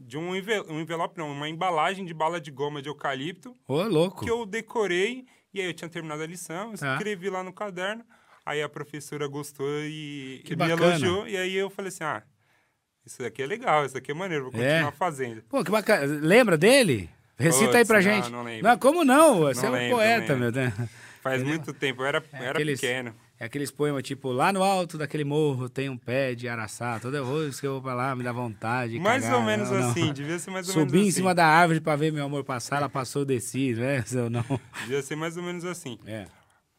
de um, um envelope, não, uma embalagem de bala de goma de eucalipto Ô, louco. que eu decorei. E aí eu tinha terminado a lição, Tá. escrevi lá no caderno. Aí a professora gostou e, e me elogiou. E aí eu falei assim: ah, isso aqui é legal, isso aqui é maneiro, vou É? continuar fazendo. Pô, que bacana. Lembra dele? Recita aí pra não, gente. não lembro. como não? Você é um lembro, não poeta, meu. Deus. Faz muito tempo, eu era, eu era aqueles- pequeno. É aqueles poemas tipo, lá no alto daquele morro tem um pé de araçá. Toda vez que eu vou pra lá me dá vontade. de Mais cagar. ou menos Não, não. assim, devia ser mais ou Subi menos em assim. cima da árvore pra ver meu amor passar, ela passou, desci, né? Eu [laughs] não. Devia ser mais ou menos assim. É.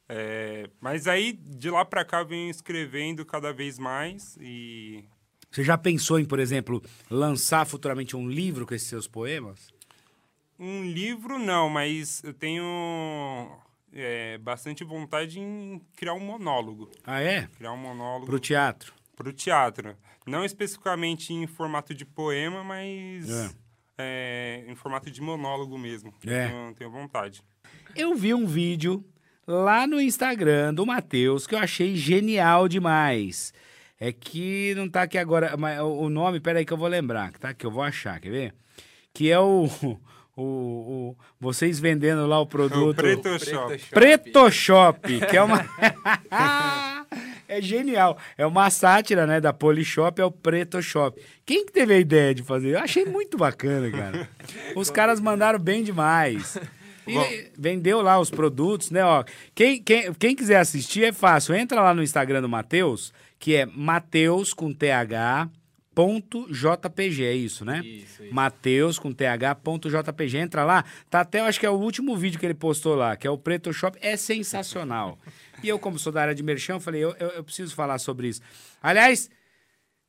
É, mas aí, de lá pra cá, eu venho escrevendo cada vez mais e... Você já pensou em, por exemplo, lançar futuramente um livro com esses seus poemas? Um livro, não, mas eu tenho é, bastante vontade em criar um monólogo. Ah, é? Criar um monólogo Pro teatro. pro teatro. Não especificamente em formato de poema, mas É. é, em formato de monólogo mesmo. É. Eu tenho, tenho vontade. Eu vi um vídeo lá no Instagram do Matheus que eu achei genial demais. É que não tá aqui agora, mas o o nome, peraí que eu vou lembrar, tá? Que eu vou achar, quer ver? Que é o, o, o- vocês vendendo lá o [laughs] produto. O Preto Shop. Preto Shop, que é uma. [laughs] é genial. É uma sátira, né? Da Polishop, é o Preto Shop. Quem que teve a ideia de fazer? Eu achei muito bacana, cara. [laughs] Os caras mandaram bem demais. E Bom. vendeu lá os produtos, né? Ó, quem, quem, quem quiser assistir é fácil. Entra lá no Instagram do Matheus, que é Mateus com TH. Ponto JPG, é isso, né? Isso, isso. Mateus com th.jpg, entra lá, tá até, eu acho que é o último vídeo que ele postou lá, que é o Preto Shop, é sensacional. [laughs] e eu, como sou da área de merchan, eu falei, eu, eu, eu preciso falar sobre isso. Aliás,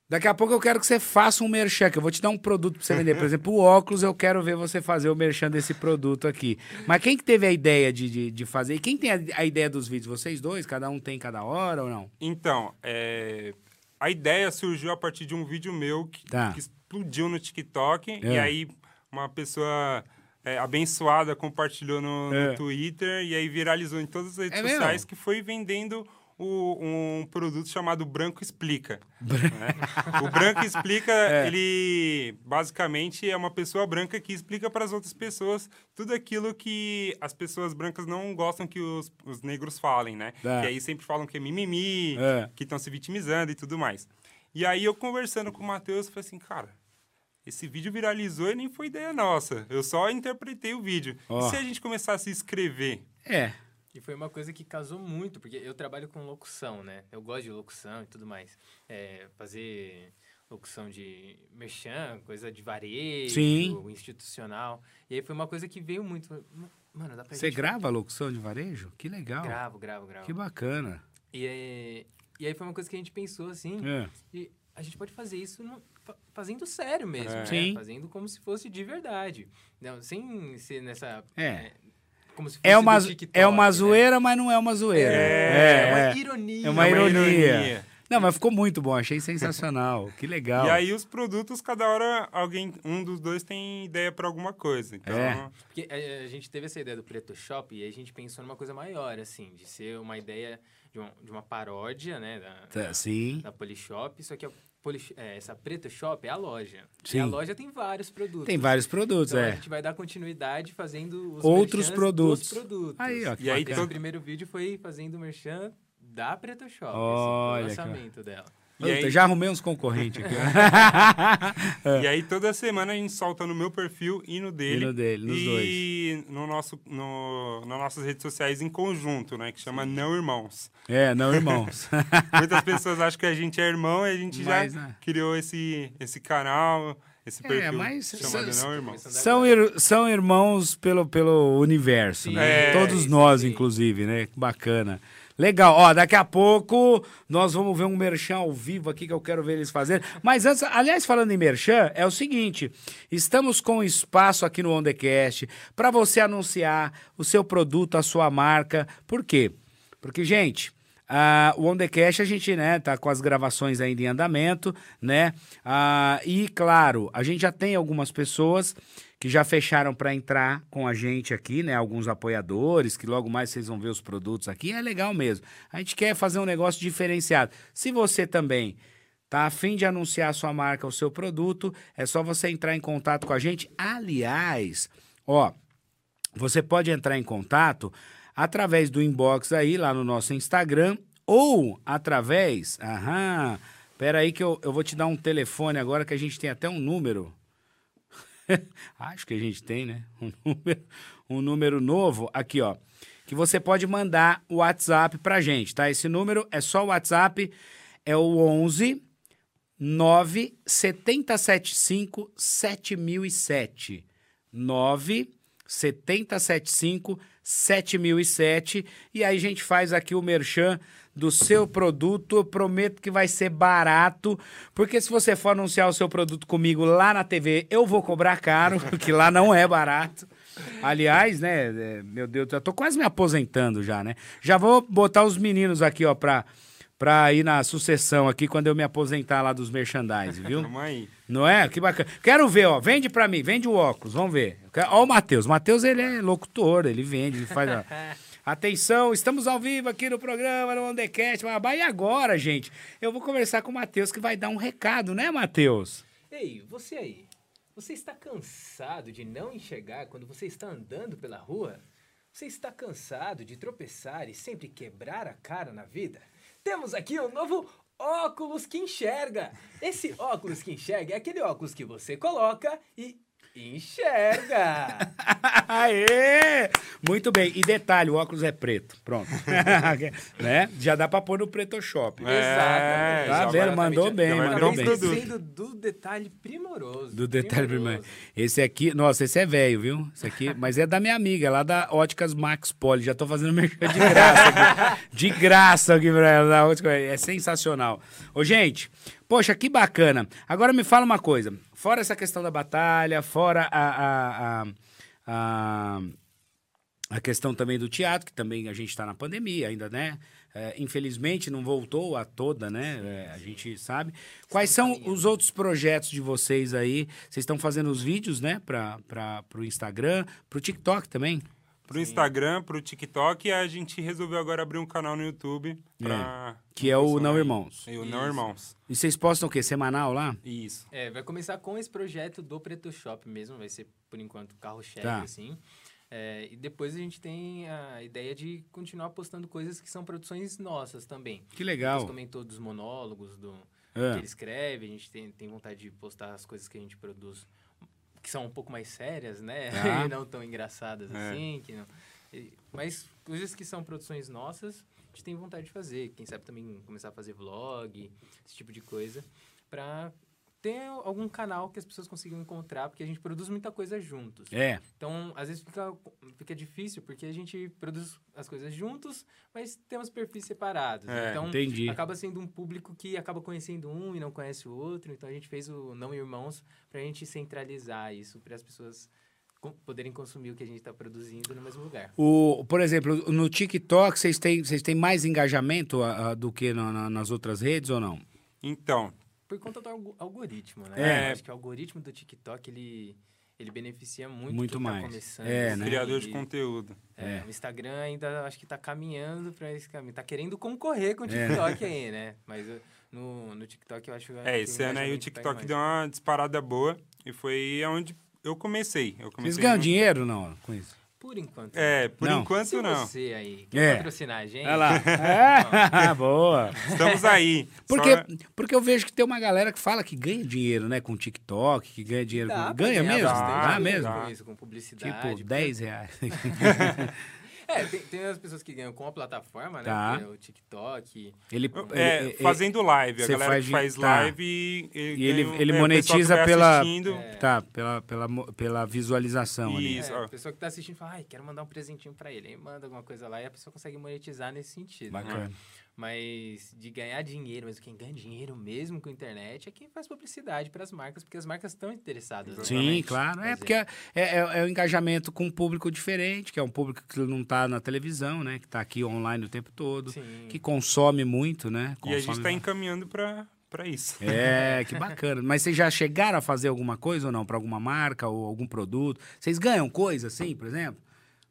daqui a pouco eu quero que você faça um merchan, que eu vou te dar um produto pra você vender. Por exemplo, o [laughs] óculos, eu quero ver você fazer o merchan desse produto aqui. Mas quem que teve a ideia de, de, de fazer? E quem tem a, a ideia dos vídeos? Vocês dois? Cada um tem cada hora ou não? Então, é, a ideia surgiu a partir de um vídeo meu que, Tá. que explodiu no TikTok. É. E aí, uma pessoa é, abençoada compartilhou no, no É. Twitter e aí viralizou em todas as redes É mesmo? sociais que foi vendendo o- um produto chamado Branco Explica. né? O Branco Explica, [laughs] É. ele basicamente é uma pessoa branca que explica para as outras pessoas tudo aquilo que as pessoas brancas não gostam que os, os negros falem, né? Tá. E aí sempre falam que é mimimi, É. que estão se vitimizando e tudo mais. E aí eu conversando com o Matheus, falei assim, cara, esse vídeo viralizou e nem foi ideia nossa. Eu só interpretei o vídeo. Ó. E se a gente começasse a escrever? É. E foi uma coisa que casou muito, porque eu trabalho com locução, né? Eu gosto de locução e tudo mais. É, fazer locução de merchan, coisa de varejo, Sim. institucional. E aí foi uma coisa que veio muito. Mano, dá pra Você gente... grava a locução de varejo? Que legal. Gravo, gravo, gravo. Que bacana. E, é- e aí foi uma coisa que a gente pensou assim. É. E a gente pode fazer isso no- fa- fazendo sério mesmo, É. né? Fazendo como se fosse de verdade. Não, sem ser nessa... É. como se fosse É uma, do TikTok, é uma né? zoeira, mas não é uma zoeira. É, É, uma é. ironia. É uma É uma ironia. ironia. Não, mas ficou muito bom, achei sensacional. Que legal. E aí os produtos, cada hora alguém, um dos dois tem ideia para alguma coisa. Então, É. Porque a, a gente teve essa ideia do Preto Shop e a gente pensou numa coisa maior, assim, de ser uma ideia de uma, de uma paródia, né, da, Tá, Sim. da Polishop, só que a É, essa Preto Shop é a loja. Sim. E a loja tem vários produtos. Tem vários produtos, Então a é. gente vai dar continuidade fazendo os Outros produtos. produtos. Aí, ó, que E aí todo- primeiro vídeo foi fazendo o merchan da Preto Shop, Olha assim, que foi o lançamento dela. E Puta, aí- Já arrumei uns concorrentes aqui. [laughs] E aí toda semana a gente solta no meu perfil e no dele. E no dele, nos e no nosso, no, nas nossas redes sociais em conjunto, né? Que chama Não Irmãos. é, não, irmãos. [laughs] Muitas pessoas acham que a gente é irmão e a gente Mas, já né? criou esse, esse canal, esse É, perfil mas chamado são- Não Irmãos. são, ir- são irmãos pelo, pelo universo, Sim, né? é, Todos nós, sim. inclusive, né? Que Bacana. Legal, ó, daqui a pouco nós vamos ver um merchan ao vivo aqui que eu quero ver eles fazerem. Mas antes, aliás, falando em merchan, é o seguinte: estamos com espaço aqui no OnDecast para você anunciar o seu produto, a sua marca. Por quê? Porque, gente, ah, o On The Cash a gente, né, tá com as gravações ainda em andamento, né? Ah, e, claro, a gente já tem algumas pessoas que já fecharam para entrar com a gente aqui, né? Alguns apoiadores, que logo mais vocês vão ver os produtos aqui. É legal mesmo. A gente quer fazer um negócio diferenciado. Se você também Tá a fim de anunciar a sua marca, o seu produto, é só você entrar em contato com a gente. Aliás, ó, você pode entrar em contato através do inbox aí lá no nosso Instagram ou através. Aham. Pera aí que eu, eu vou te dar um telefone agora que a gente tem até um número. [laughs] Acho que a gente tem, né? Um número, um número novo aqui, ó. Que você pode mandar o WhatsApp pra gente, tá? Esse número é só o WhatsApp, é o 11 9 7075 7007. 9 7075 7007. E aí a gente faz aqui o merchan do seu produto. Eu prometo que vai ser barato, porque se você for anunciar o seu produto comigo lá na TV, eu vou cobrar caro, [laughs] porque lá não é barato. Aliás, né, é, meu Deus, eu tô quase me aposentando já, né? Já vou botar os meninos aqui, ó, pra, pra ir na sucessão aqui quando eu me aposentar lá dos merchandising, viu? [laughs] Tamo aí. Não é? Que bacana. Quero ver, ó. Vende pra mim, vende o óculos, vamos ver. Ó o Matheus. Matheus, ele é locutor, ele vende, ele faz... ó. [laughs] Atenção, estamos ao vivo aqui no programa, no Ondecast. E agora, gente, eu vou conversar com o Matheus, que vai dar um recado, né, Matheus? Ei, você aí. Você está cansado de não enxergar quando você está andando pela rua? Você está cansado de tropeçar e sempre quebrar a cara na vida? Temos aqui um novo óculos que enxerga. Esse óculos que enxerga é aquele óculos que você coloca e enxerga. [laughs] Aê! Muito bem. E detalhe, o óculos é preto. Pronto. [laughs] né? Já dá pra pôr no Pretoshop. É, Exatamente. Tá vendo? Mandou bem, mandou bem. produto. Do detalhe primoroso. Do detalhe primoroso. primário. Esse aqui, nossa, esse é velho, viu? Esse aqui, mas é da minha amiga, lá da Óticas Max Poli. Já tô fazendo merchan de graça aqui. [laughs] De graça aqui pra ela, da Ótica. É sensacional. Ô, gente, poxa, que bacana. Agora me fala uma coisa. Fora essa questão da batalha, fora a, a, a, a, questão também do teatro, que também a gente está na pandemia ainda, né? É, infelizmente não voltou a toda, né? É, a gente sabe. Quais são os outros projetos de vocês aí? Vocês estão fazendo os vídeos, né? Para o Instagram, para o TikTok também? Pro Instagram, pro TikTok, e a gente resolveu agora abrir um canal no YouTube pra... Que é o Não. Irmãos. É o Não. Irmãos. E vocês postam o quê? Semanal lá? Isso. É, vai começar com esse projeto do Preto Shop mesmo, vai ser, por enquanto, carro-chefe, Tá. assim. É, e depois a gente tem a ideia de continuar postando coisas que são produções nossas também. Que Você legal. comentou dos monólogos, do É. que ele escreve, a gente tem, tem vontade de postar as coisas que a gente produz, que são um pouco mais sérias, né? [laughs] E não tão engraçadas É. assim. Que não, mas coisas que são produções nossas, a gente tem vontade de fazer. Quem sabe também começar a fazer vlog, esse tipo de coisa, pra ter algum canal que as pessoas consigam encontrar, porque a gente produz muita coisa juntos. É, Então, às vezes fica, fica difícil, porque a gente produz as coisas juntos, mas temos perfis separados. É, então, entendi. acaba sendo um público que acaba conhecendo um e não conhece o outro. Então, a gente fez o Não Irmãos pra gente centralizar isso, para as pessoas poderem consumir o que a gente está produzindo no mesmo lugar. O, por exemplo, no TikTok, vocês têm, vocês têm mais engajamento ah, ah, do que na- na- nas outras redes ou não? Então, Por conta do algo- algoritmo, né? É. Acho que o algoritmo do TikTok, ele, ele beneficia muito, Muito quem tá mais. começando. É, né? criador de conteúdo. É, É. O Instagram ainda acho que tá caminhando para esse caminho. Tá querendo concorrer com o É. TikTok aí, né? Mas uh, no, no TikTok eu acho É, esse ano aí o TikTok deu uma disparada boa e foi onde eu comecei. Eu Vocês comecei ganham no- dinheiro não com isso? Por enquanto. É, por Não. enquanto Se não. você aí É. quer patrocinar a gente... Olha lá. [laughs] É, [laughs] boa. Estamos aí. Porque, Só- porque eu vejo que tem uma galera que fala que ganha dinheiro, né, com TikTok, que ganha dinheiro dá com... Ganha mesmo? Dá dinheiro mesmo? Dá. Com isso, com publicidade. Tipo, porque- 10 reais. [laughs] É, tem, tem as pessoas que ganham com a plataforma, né? Tá. que é o TikTok. Ele, É, ele- fazendo live. A você galera faz que de- faz tá. live e, E ele- ganha- ele é, o pessoal que monetiza vai pela- assistindo. É. Tá, pela, pela, mo- pela visualização ali. Isso, É, ó. a pessoa que tá assistindo fala, ai, quero mandar um presentinho pra ele. Aí manda alguma coisa lá e a pessoa consegue monetizar nesse sentido. né? Bacana. Mas de ganhar dinheiro, mas quem ganha dinheiro mesmo com a internet é quem faz publicidade para as marcas, porque as marcas estão interessadas. Sim, claro. É porque é, é, é o engajamento com um público diferente, que é um público que não tá na televisão, né? Que tá aqui online o tempo todo, Sim. que consome muito, né? E a gente Consome está encaminhando para para isso. É, que bacana. Mas vocês já chegaram a fazer alguma coisa ou não? Para alguma marca ou algum produto? Vocês ganham coisa assim, por exemplo?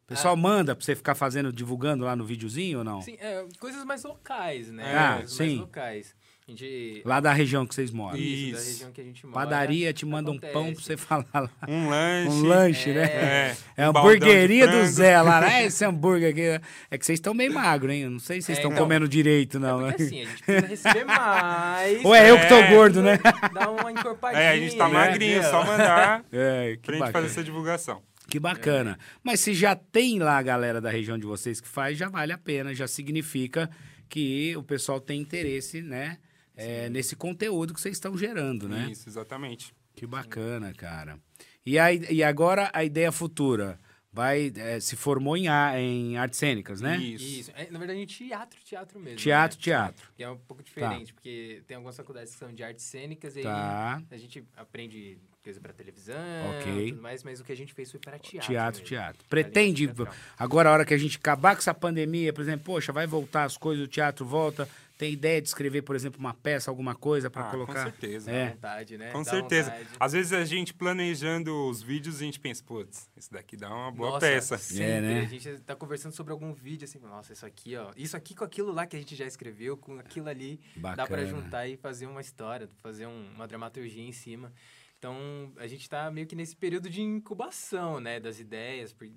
Pessoal manda pra você ficar fazendo, divulgando lá no videozinho ou não? Sim, é, coisas mais locais, né? Ah, coisas sim. mais locais. A gente... Lá da região que vocês moram. Isso, da Isso. região que a gente mora. Padaria te manda um pão pra acontece. você falar lá. Um lanche. Um lanche, né? É, É a um hamburgueria do. Zé lá. né? [laughs] Esse hambúrguer aqui. É que vocês estão bem magros, hein? Eu Não sei se vocês É, estão então. comendo direito, É não. porque né? assim, a gente precisa receber mais. Ou é eu que tô É. gordo, né? Dá uma encorpadinha. É, a gente tá né? magrinho, só mandar [laughs] É, que pra gente bacana. fazer essa divulgação. Que bacana. Mas se já tem lá a galera da região de vocês que faz, já vale a pena, já significa que o pessoal tem interesse, né? é, nesse conteúdo que vocês estão gerando, né? Isso, exatamente. Que bacana, cara. E, aí, e agora a ideia futura? Vai, é, se formou em, a- em artes cênicas, né? Isso. Isso. É, na verdade, teatro, teatro mesmo. Teatro, né? teatro. Que é um pouco diferente, porque tem algumas faculdades que são de artes cênicas e Tá. aí a gente aprende coisa pra televisão, Ok. tudo mais, mas o que a gente fez foi para teatro. Teatro, mesmo. teatro. Pretende, agora a hora que a gente acabar com essa pandemia, por exemplo, poxa, vai voltar as coisas, o teatro volta, tem ideia de escrever, por exemplo, uma peça, alguma coisa pra Ah, colocar? com certeza. É. Dá vontade, né? Com Dá certeza. vontade. Às vezes a gente planejando os vídeos, a gente pensa, putz, isso daqui dá uma boa Nossa, peça. sempre. É, né? A gente tá conversando sobre algum vídeo, assim, nossa, isso aqui, ó. Isso aqui com aquilo lá que a gente já escreveu, com aquilo ali, dá pra Bacana. juntar e fazer uma história, fazer um- uma dramaturgia em cima. Então, a gente tá meio que nesse período de incubação, né, das ideias, por,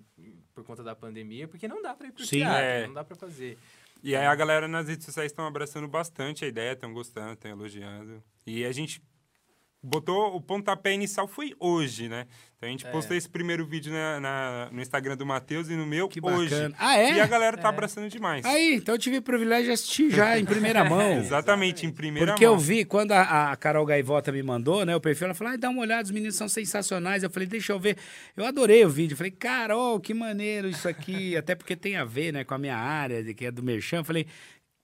por conta da pandemia, porque não dá pra ir pro Sim. teatro, É. não dá pra fazer. E aí a galera nas redes sociais estão abraçando bastante a ideia, estão gostando, estão elogiando. E a gente botou o pontapé inicial foi hoje, né? Então a gente É. postou esse primeiro vídeo na, na- no Instagram do Matheus e no meu Que hoje. bacana. Ah, é? E a galera tá É. abraçando demais. Aí, então eu tive o privilégio de assistir já em primeira mão. [laughs] Exatamente, em primeira Porque eu mão. vi, quando a, a Carol Gaivota me mandou, né, o perfil, ela falou, ai, dá uma olhada, os meninos são sensacionais. Eu falei, deixa eu ver. Eu adorei o vídeo. Eu falei, Carol, que maneiro isso aqui. [laughs] Até porque tem a ver, né, com a minha área, de que é do Merchan. Eu falei,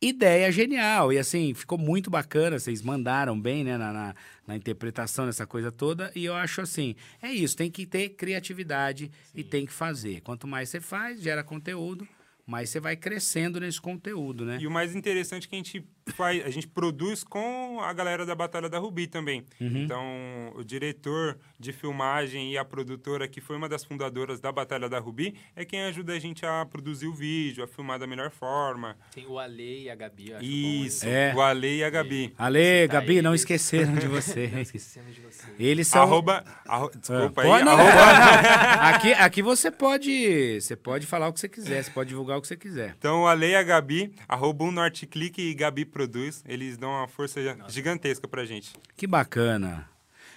ideia genial. E assim, ficou muito bacana. Vocês mandaram bem, né, na, na, na interpretação dessa coisa toda. E eu acho assim, é isso, tem que ter criatividade e tem que fazer. Quanto mais você faz, gera conteúdo, mais você vai crescendo nesse conteúdo, né? E o mais interessante é que a gente faz, a gente produz com a galera da Batalha da Rubi também. Uhum. Então, o diretor de filmagem e a produtora, que foi uma das fundadoras da Batalha da Rubi, é quem ajuda a gente a produzir o vídeo, a filmar da melhor forma. Tem o Ale e a Gabi, eu acho Isso, bom. É. o Ale e a Gabi. Ale, Tá Gabi, não eles. esqueceram de Não você. esquecemos de você. Eles são. Arroba, arro- desculpa aí, não, arroba- [laughs] aqui, aqui você pode. Você pode falar o que você quiser, você pode divulgar o que você quiser. Então, o Ale e a Gabi, arroba um Norteclick e Gabi Produz, eles dão uma força gigantesca pra gente. Que bacana.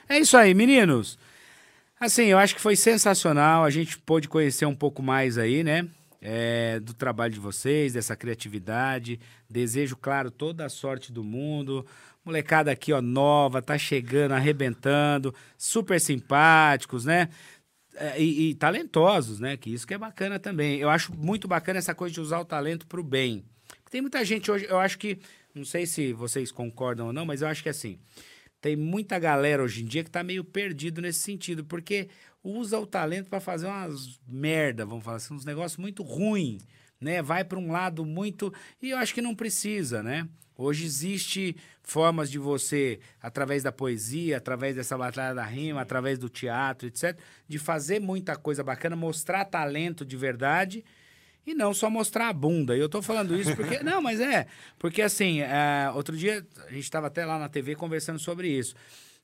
É isso aí, meninos. Assim, eu acho que foi sensacional. A gente pôde conhecer um pouco mais aí, né? é, do trabalho de vocês, dessa criatividade. Desejo, claro, toda a sorte do mundo. Molecada aqui, ó, nova, tá chegando, arrebentando, super simpáticos, né? É, E, e talentosos, né? Que isso que é bacana também. Eu acho muito bacana essa coisa de usar o talento pro bem. Tem muita gente hoje, eu acho que, não sei se vocês concordam ou não, mas eu acho que assim, tem muita galera hoje em dia que tá meio perdido nesse sentido, porque usa o talento para fazer umas merda, vamos falar assim, uns negócios muito ruim, né? Vai para um lado muito e eu acho que não precisa, né? Hoje existe formas de você, através da poesia, através dessa batalha da rima, através do teatro, etc, de fazer muita coisa bacana, mostrar talento de verdade e não só mostrar a bunda. E eu tô falando isso porque. [laughs] não, mas é. Porque assim, é, outro dia a gente estava até lá na TV conversando sobre isso.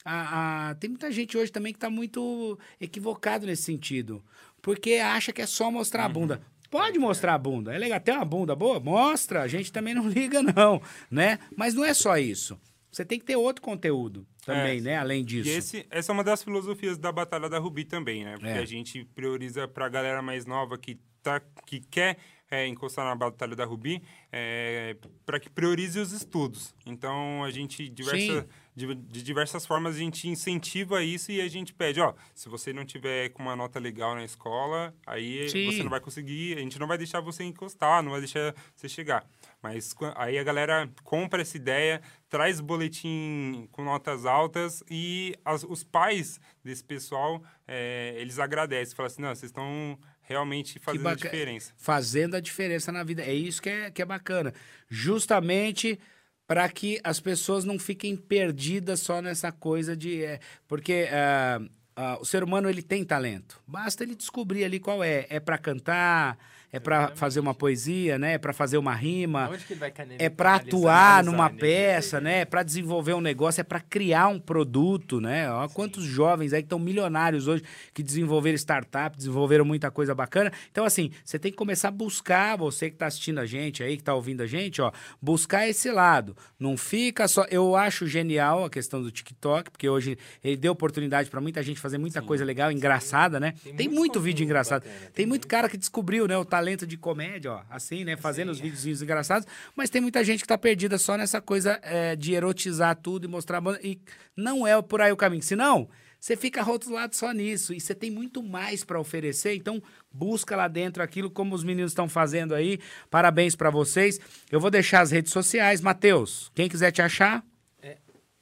A- a- tem muita gente hoje também que tá muito equivocado nesse sentido. Porque acha que é só mostrar a bunda. Pode mostrar a bunda. É legal. Tem uma bunda boa? Mostra. A gente também não [laughs] liga, não. né? Mas não é só isso. Você tem que ter outro conteúdo também, É. né? Além disso. E esse, essa é uma das filosofias da Batalha da Rubi também, né? Porque É. a gente prioriza pra galera mais nova que, tá, que quer é, encostar na Batalha da Rubi, é, para que priorize os estudos. Então, a gente, diversa, de, de diversas formas, a gente incentiva isso e a gente pede, ó, se você não tiver com uma nota legal na escola, aí Sim. você não vai conseguir, a gente não vai deixar você encostar, não vai deixar você chegar. Mas aí a galera compra essa ideia, traz boletim com notas altas e as- os pais desse pessoal, é, eles agradecem, falam assim, não, vocês estão realmente fazendo a baca- diferença. Fazendo a diferença na vida. É isso que é, que é bacana. Justamente para que as pessoas não fiquem perdidas só nessa coisa de. é, porque ah, ah, o ser humano ele tem talento. Basta ele descobrir ali qual é. É para cantar, é para fazer uma poesia, né? É para fazer uma rima. Onde que ele vai cane- É para atuar numa peça, né? É para desenvolver um negócio, é para criar um produto, né? Ó, quantos jovens aí que estão milionários hoje que desenvolveram startup, desenvolveram muita coisa bacana. Então, assim, você tem que começar a buscar, você que tá assistindo a gente aí, que tá ouvindo a gente, ó, buscar esse lado. Não fica só. Eu acho genial a questão do TikTok, porque hoje ele deu oportunidade para muita gente fazer muita Sim, coisa legal, engraçada, né? Tem, Tem muito muito vídeo engraçado. bacana, tem, tem muito muito. cara que descobriu, né, o talento de comédia, ó, assim, né, fazendo os Sim. videozinhos engraçados, mas tem muita gente que tá perdida só nessa coisa é, de erotizar tudo e mostrar e não é por aí o caminho. Senão, você fica rotulado só nisso, e você tem muito mais para oferecer, então busca lá dentro aquilo como os meninos estão fazendo aí. Parabéns para vocês. Eu vou deixar as redes sociais, Matheus. Quem quiser te achar,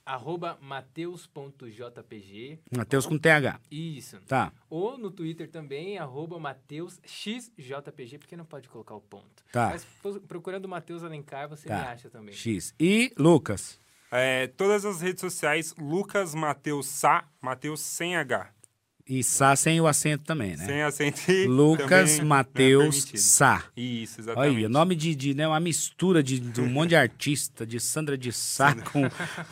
Arroba mateus.jpg. Matheus com TH. Isso. Tá, Ou no Twitter também, arroba mateusxjpg, porque não pode colocar o ponto. Tá. Mas pro- procurando Matheus Alencar, você Tá. me acha também. X. E Lucas. É, todas as redes sociais, Lucas Mateus Sá, Mateus sem H. E Sá sem o acento também, né? Sem acento e Lucas é Mateus permitido. Sá. Isso, Olha exatamente. aí, nome de, de né, uma mistura de, de um monte de artista, de Sandra de Sá com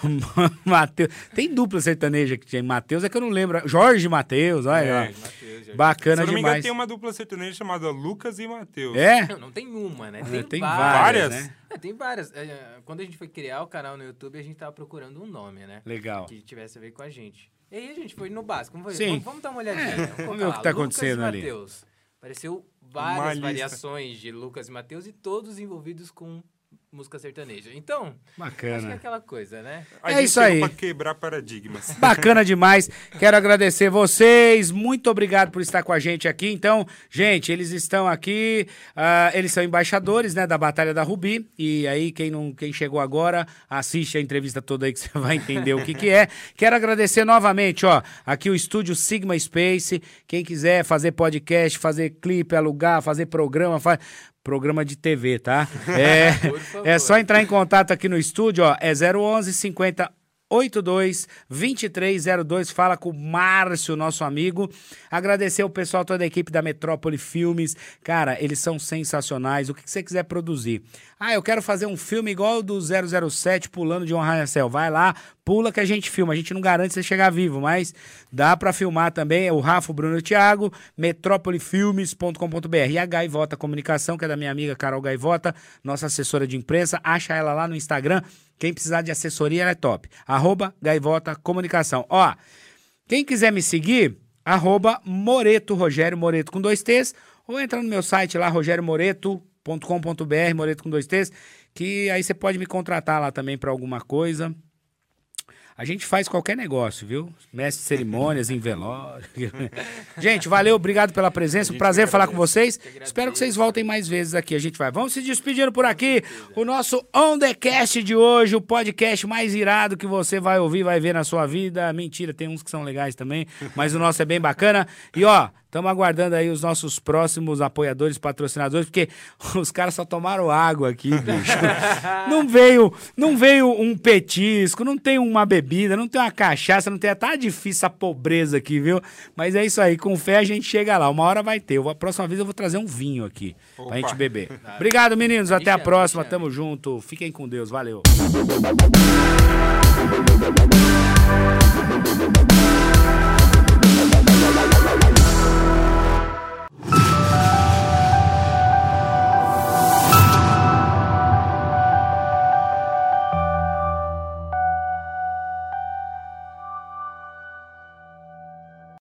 [laughs] Matheus. Tem dupla sertaneja que tinha Matheus, é que eu não lembro. Jorge Matheus, olha É, lá. Mateus, já- Bacana Se eu não me engano, demais. tem uma dupla sertaneja chamada Lucas e Mateus. É? Não, não tem uma, né? É, Tem, tem várias. várias, né? É, tem várias. É, quando a gente foi criar o canal no YouTube, a gente tava procurando um nome, né? Legal. Que tivesse a ver com a gente. E aí a gente foi no básico. Vamos, Sim. vamos, vamos dar uma olhadinha. É, vamos ver o que tá Lucas acontecendo e ali. Mateus. Apareceu várias variações de Lucas e Mateus e todos envolvidos com música sertaneja. Então, acho que é Bacana. aquela coisa, né? A É gente isso aí. pra quebrar paradigmas. [laughs] Bacana demais. Quero agradecer vocês. Muito obrigado por estar com a gente aqui. Então, gente, eles estão aqui. ah, eles são embaixadores, né, da Batalha da Rubi. E aí, quem não, quem chegou agora, assiste a entrevista toda aí que [laughs] você vai entender o que que é. Quero agradecer novamente, ó, aqui o estúdio Sigma Space. Quem quiser fazer podcast, fazer clipe, alugar, fazer programa, faz programa de TV, tá? [laughs] É, é só entrar em contato aqui no estúdio, ó, é 011 50 82 2302. Fala com o Márcio, nosso amigo. Agradecer o pessoal, toda a equipe da Metrópole Filmes. Cara, eles são sensacionais. O que que você quiser produzir? Ah, eu quero fazer um filme igual do 007 pulando de um arranha-céu. Vai lá, pula que a gente filma. A gente não garante você chegar vivo, mas dá pra filmar também. É o Rafa, o Bruno e o Thiago, metrópolifilmes.com.br. E a Gaivota Comunicação, que é da minha amiga Carol Gaivota, nossa assessora de imprensa. Acha ela lá no Instagram. Quem precisar de assessoria, ela é top. Arroba Gaivota Comunicação. Ó, quem quiser me seguir, arroba Moreto, Rogério Moreto com dois T's, ou entra no meu site lá, rogeriomoreto.com.br, Moreto com dois T's, que aí você pode me contratar lá também para alguma coisa. A gente faz qualquer negócio, viu? Mestre de cerimônias, em velório. [laughs] gente, valeu, obrigado pela presença. Um prazer falar com vocês. Espero que vocês voltem mais vezes aqui. A gente vai. Vamos se despedindo por aqui. O nosso On The Cast de hoje, o podcast mais irado que você vai ouvir, vai ver na sua vida. Mentira, tem uns que são legais também, mas o nosso é bem bacana. E ó, Estamos aguardando aí os nossos próximos apoiadores, patrocinadores, porque [laughs] os caras só tomaram água aqui, bicho. [laughs] não veio, não veio um petisco, não tem uma bebida, não tem uma cachaça, não tem. Tá difícil essa pobreza aqui, viu? Mas é isso aí, com fé a gente chega lá. Uma hora vai ter. A próxima vez eu vou trazer um vinho aqui pra Opa. gente beber. [laughs] Obrigado, meninos. Até a próxima. Tamo junto. Fiquem com Deus. Valeu.